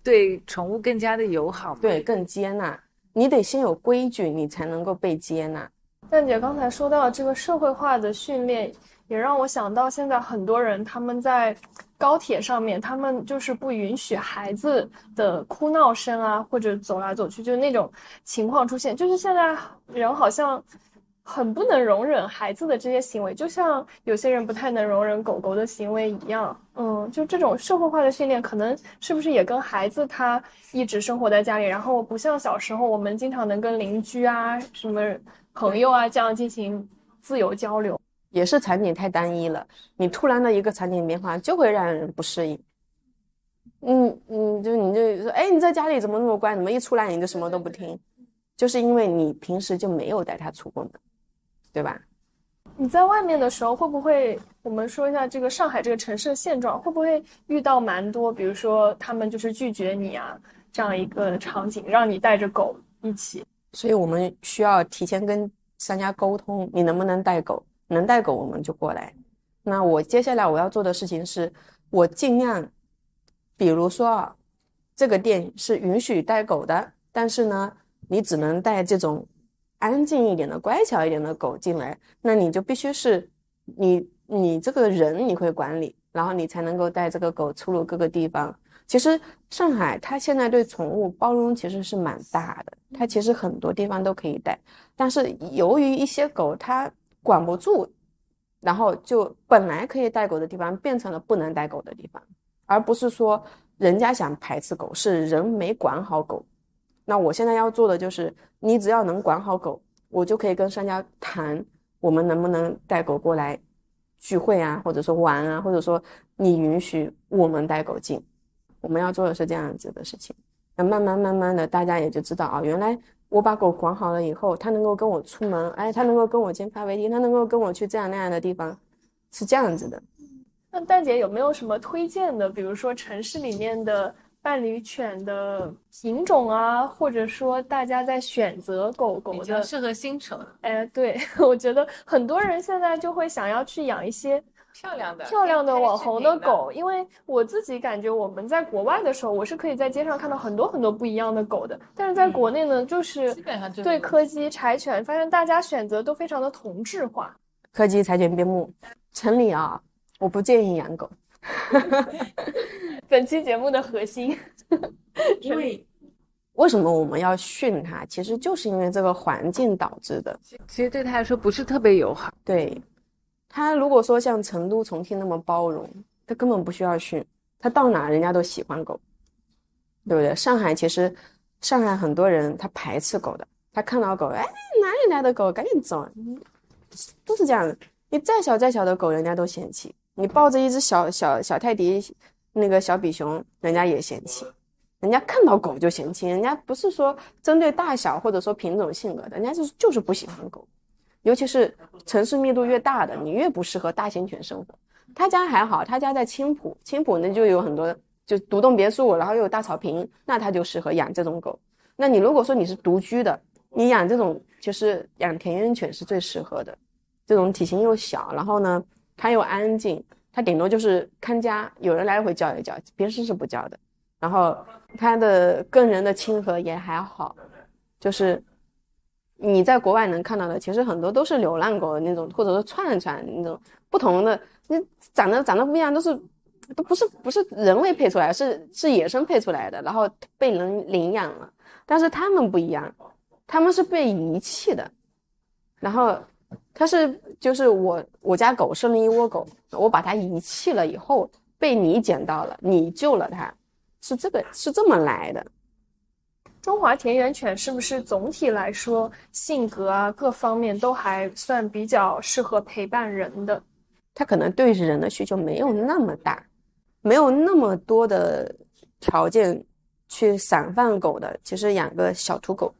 对宠物更加的友好，对更接纳。你得先有规矩，你才能够被接纳。蛋姐刚才说到这个社会化的训练，也让我想到现在很多人他们在高铁上面，他们就是不允许孩子的哭闹声啊，或者走来走去，就是那种情况出现。就是现在人好像。很不能容忍孩子的这些行为，就像有些人不太能容忍狗狗的行为一样。嗯，就这种社会化的训练，可能是不是也跟孩子他一直生活在家里，然后不像小时候我们经常能跟邻居啊、什么朋友啊这样进行自由交流，也是场景太单一了。你突然的一个场景变化，就会让人不适应。嗯嗯，就你就说，哎，你在家里怎么那么乖？怎么一出来你就什么都不听？就是因为你平时就没有带他出过门。对吧？你在外面的时候会不会？我们说一下这个上海这个城市的现状，会不会遇到蛮多？比如说他们就是拒绝你啊，这样一个场景，让你带着狗一起。所以我们需要提前跟商家沟通，你能不能带狗？能带狗我们就过来。那我接下来我要做的事情是，我尽量，比如说啊，这个店是允许带狗的，但是呢，你只能带这种安静一点的、乖巧一点的狗进来，那你就必须是你你这个人你会管理，然后你才能够带这个狗出入各个地方。其实上海它现在对宠物包容其实是蛮大的，它其实很多地方都可以带，但是由于一些狗它管不住。然后就本来可以带狗的地方变成了不能带狗的地方，而不是说人家想排斥狗，是人没管好狗。那我现在要做的就是，你只要能管好狗，我就可以跟商家谈，我们能不能带狗过来聚会啊，或者说玩啊，或者说你允许我们带狗进。我们要做的是这样子的事情。那慢慢慢慢的，大家也就知道啊，原来。我把狗管好了以后，它能够跟我出门，哎，它能够跟我进咖啡厅，它能够跟我去这样那样的地方，是这样子的。那蛋姐有没有什么推荐的？比如说城市里面的伴侣犬的品种啊，或者说大家在选择狗狗的适合新手。哎，对，我觉得很多人现在就会想要去养一些。漂亮的漂亮的网红的狗，因为我自己感觉我们在国外的时候，我是可以在街上看到很多很多不一样的狗的。但是在国内呢，就是基本上对柯基、柴犬，发现大家选择都非常的同质化。柯基、柴犬、边牧，城里啊，我不建议养狗。本期节目的核心，因为为什么我们要训它？其实就是因为这个环境导致的。其实对他来说不是特别友好。对。他如果说像成都、重庆那么包容，他根本不需要训，他到哪人家都喜欢狗，对不对？上海其实，上海很多人他排斥狗的，他看到狗，哎，哪里来的狗，赶紧走，都是这样的。你再小再小的狗，人家都嫌弃；你抱着一只小小小泰迪，那个小比熊，人家也嫌弃。人家看到狗就嫌弃，人家不是说针对大小或者说品种性格的，人家就是就是不喜欢狗。尤其是城市密度越大的，你越不适合大型犬生活。他家还好，他家在青浦，青浦呢就有很多就独栋别墅，然后又有大草坪，那他就适合养这种狗。那你如果说你是独居的，你养这种就是养田园犬是最适合的。这种体型又小，然后呢它又安静，它顶多就是看家，有人来回叫一叫，平时是不叫的。然后它的跟人的亲和也还好，就是。你在国外能看到的，其实很多都是流浪狗那种，或者说串串那种不同的，你长得长得不一样，都是都不是不是人为配出来，是是野生配出来的，然后被人领养了。但是他们不一样，他们是被遗弃的。然后他是就是我我家狗生了一窝狗，我把它遗弃了以后，被你捡到了，你救了它，是这个是这么来的。中华田园犬是不是总体来说性格啊各方面都还算比较适合陪伴人的？它可能对人的需求没有那么大，没有那么多的条件去散放狗的。其实养个小土狗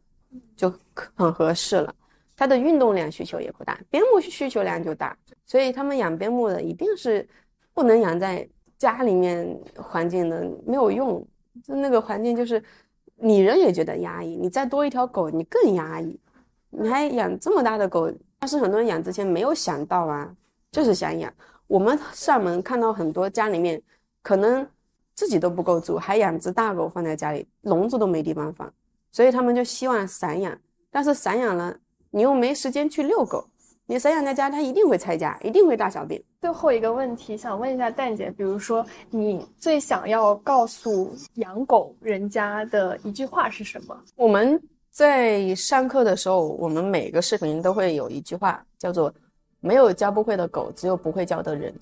就很合适了。它的运动量需求也不大，边牧需求量就大。所以他们养边牧的一定是不能养在家里面环境的，没有用。就那个环境就是。你人也觉得压抑，你再多一条狗，你更压抑。你还养这么大的狗，但是很多人养之前没有想到啊，就是想养。我们上门看到很多家里面可能自己都不够住，还养只大狗放在家里，笼子都没地方放，所以他们就希望散养。但是散养了，你又没时间去遛狗。你散养在家，它一定会拆家，一定会大小便。最后一个问题，想问一下蛋姐，比如说你最想要告诉养狗人家的一句话是什么？我们在上课的时候，我们每个视频都会有一句话，叫做“没有教不会的狗，只有不会教的人”，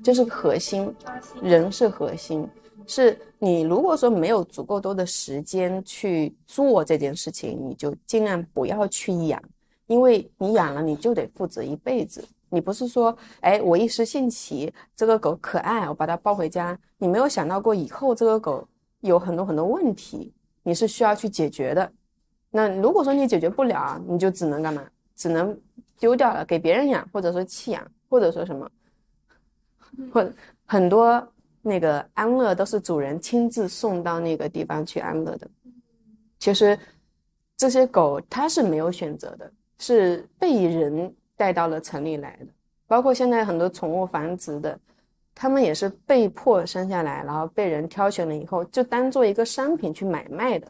这是核心，人是核心。是你如果说没有足够多的时间去做这件事情，你就尽量不要去养。因为你养了，你就得负责一辈子。你不是说，哎，我一时兴起，这个狗可爱，我把它抱回家。你没有想到过以后这个狗有很多很多问题，你是需要去解决的。那如果说你解决不了，你就只能干嘛？只能丢掉了，给别人养，或者说弃养，或者说什么，或很多那个安乐都是主人亲自送到那个地方去安乐的。其实这些狗它是没有选择的。是被人带到了城里来的，包括现在很多宠物繁殖的，他们也是被迫生下来，然后被人挑选了以后，就当做一个商品去买卖的。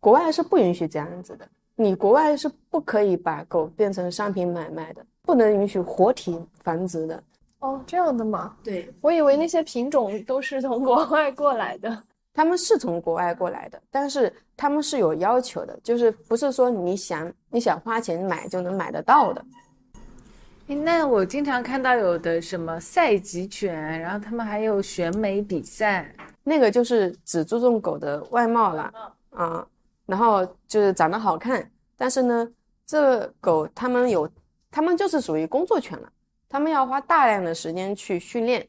国外是不允许这样子的，你国外是不可以把狗变成商品买卖的，不能允许活体繁殖的。哦，这样的吗？对，我以为那些品种都是从国外过来的。他们是从国外过来的，但是他们是有要求的，就是不是说你想你想花钱买就能买得到的。那我经常看到有的什么赛级犬，然后他们还有选美比赛，那个就是只注重狗的外貌了啊，然后就是长得好看，但是呢，这狗他们有，他们就是属于工作犬了，他们要花大量的时间去训练，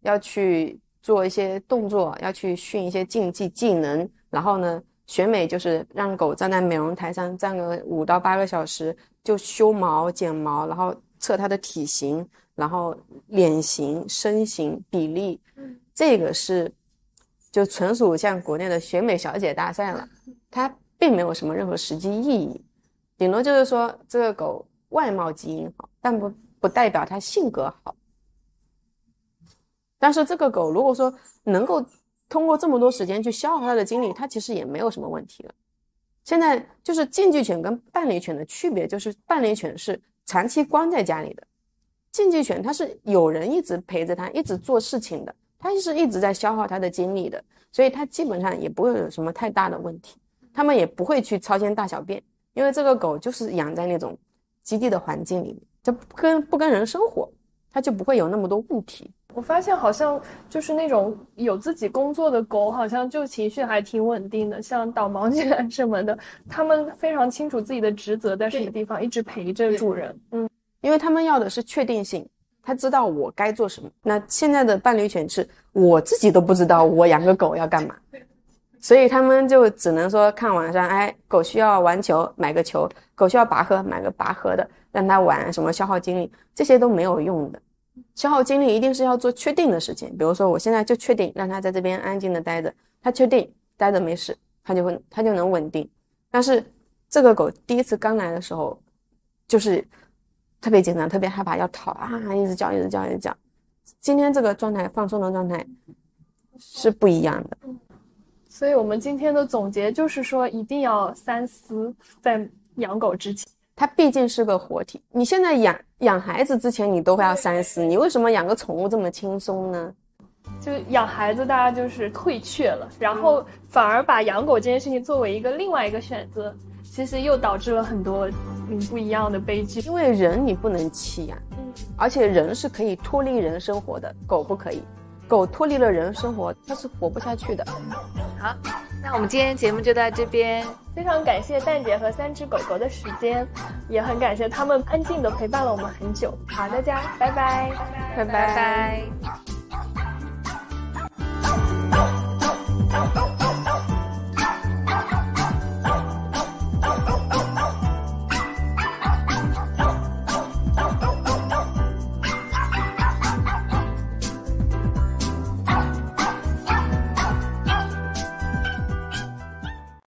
要去做一些动作，要去训一些竞技技能，然后呢，选美就是让狗站在美容台上站个五到八个小时，就修毛、剪毛，然后测它的体型，然后脸型、身形比例，这个是就纯属像国内的选美小姐大赛了，它并没有什么任何实际意义，顶多就是说这个狗外貌基因好，但不不代表它性格好。但是这个狗如果说能够通过这么多时间去消耗它的精力，它其实也没有什么问题了。现在就是竞技犬跟伴侣犬的区别，就是伴侣犬是长期关在家里的，竞技犬它是有人一直陪着它，一直做事情的，它是一直在消耗它的精力的，所以它基本上也不会有什么太大的问题，它们也不会去操心大小便，因为这个狗就是养在那种基地的环境里面，就不跟不跟人生活，它就不会有那么多问题。我发现好像就是那种有自己工作的狗，好像就情绪还挺稳定的，像导盲犬什么的，他们非常清楚自己的职责在什么地方，一直陪着主人。嗯，因为他们要的是确定性，他知道我该做什么。那现在的伴侣犬是我自己都不知道我养个狗要干嘛，所以他们就只能说看网上，哎，狗需要玩球，买个球；狗需要拔河，买个拔河的，让它玩什么消耗精力，这些都没有用的。消耗精力一定是要做确定的事情，比如说我现在就确定让它在这边安静的待着，它确定待着没事，它就会它就能稳定。但是这个狗第一次刚来的时候，就是特别紧张，特别害怕，要逃啊，一直叫，一直叫，一直叫。今天这个状态放松的状态是不一样的。所以我们今天的总结就是说，一定要三思，在养狗之前。它毕竟是个活体，你现在养养孩子之前，你都会要三思，你为什么养个宠物这么轻松呢？就养孩子，大家就是退却了，然后反而把养狗这件事情作为一个另外一个选择，其实又导致了很多嗯不一样的悲剧。因为人你不能弃养，嗯，而且人是可以脱离人生活的，狗不可以，狗脱离了人生活，它是活不下去的。好，那我们今天节目就到这边，非常感谢蛋姐和三只狗狗的时间，也很感谢他们安静的陪伴了我们很久。好，大家拜拜，拜拜。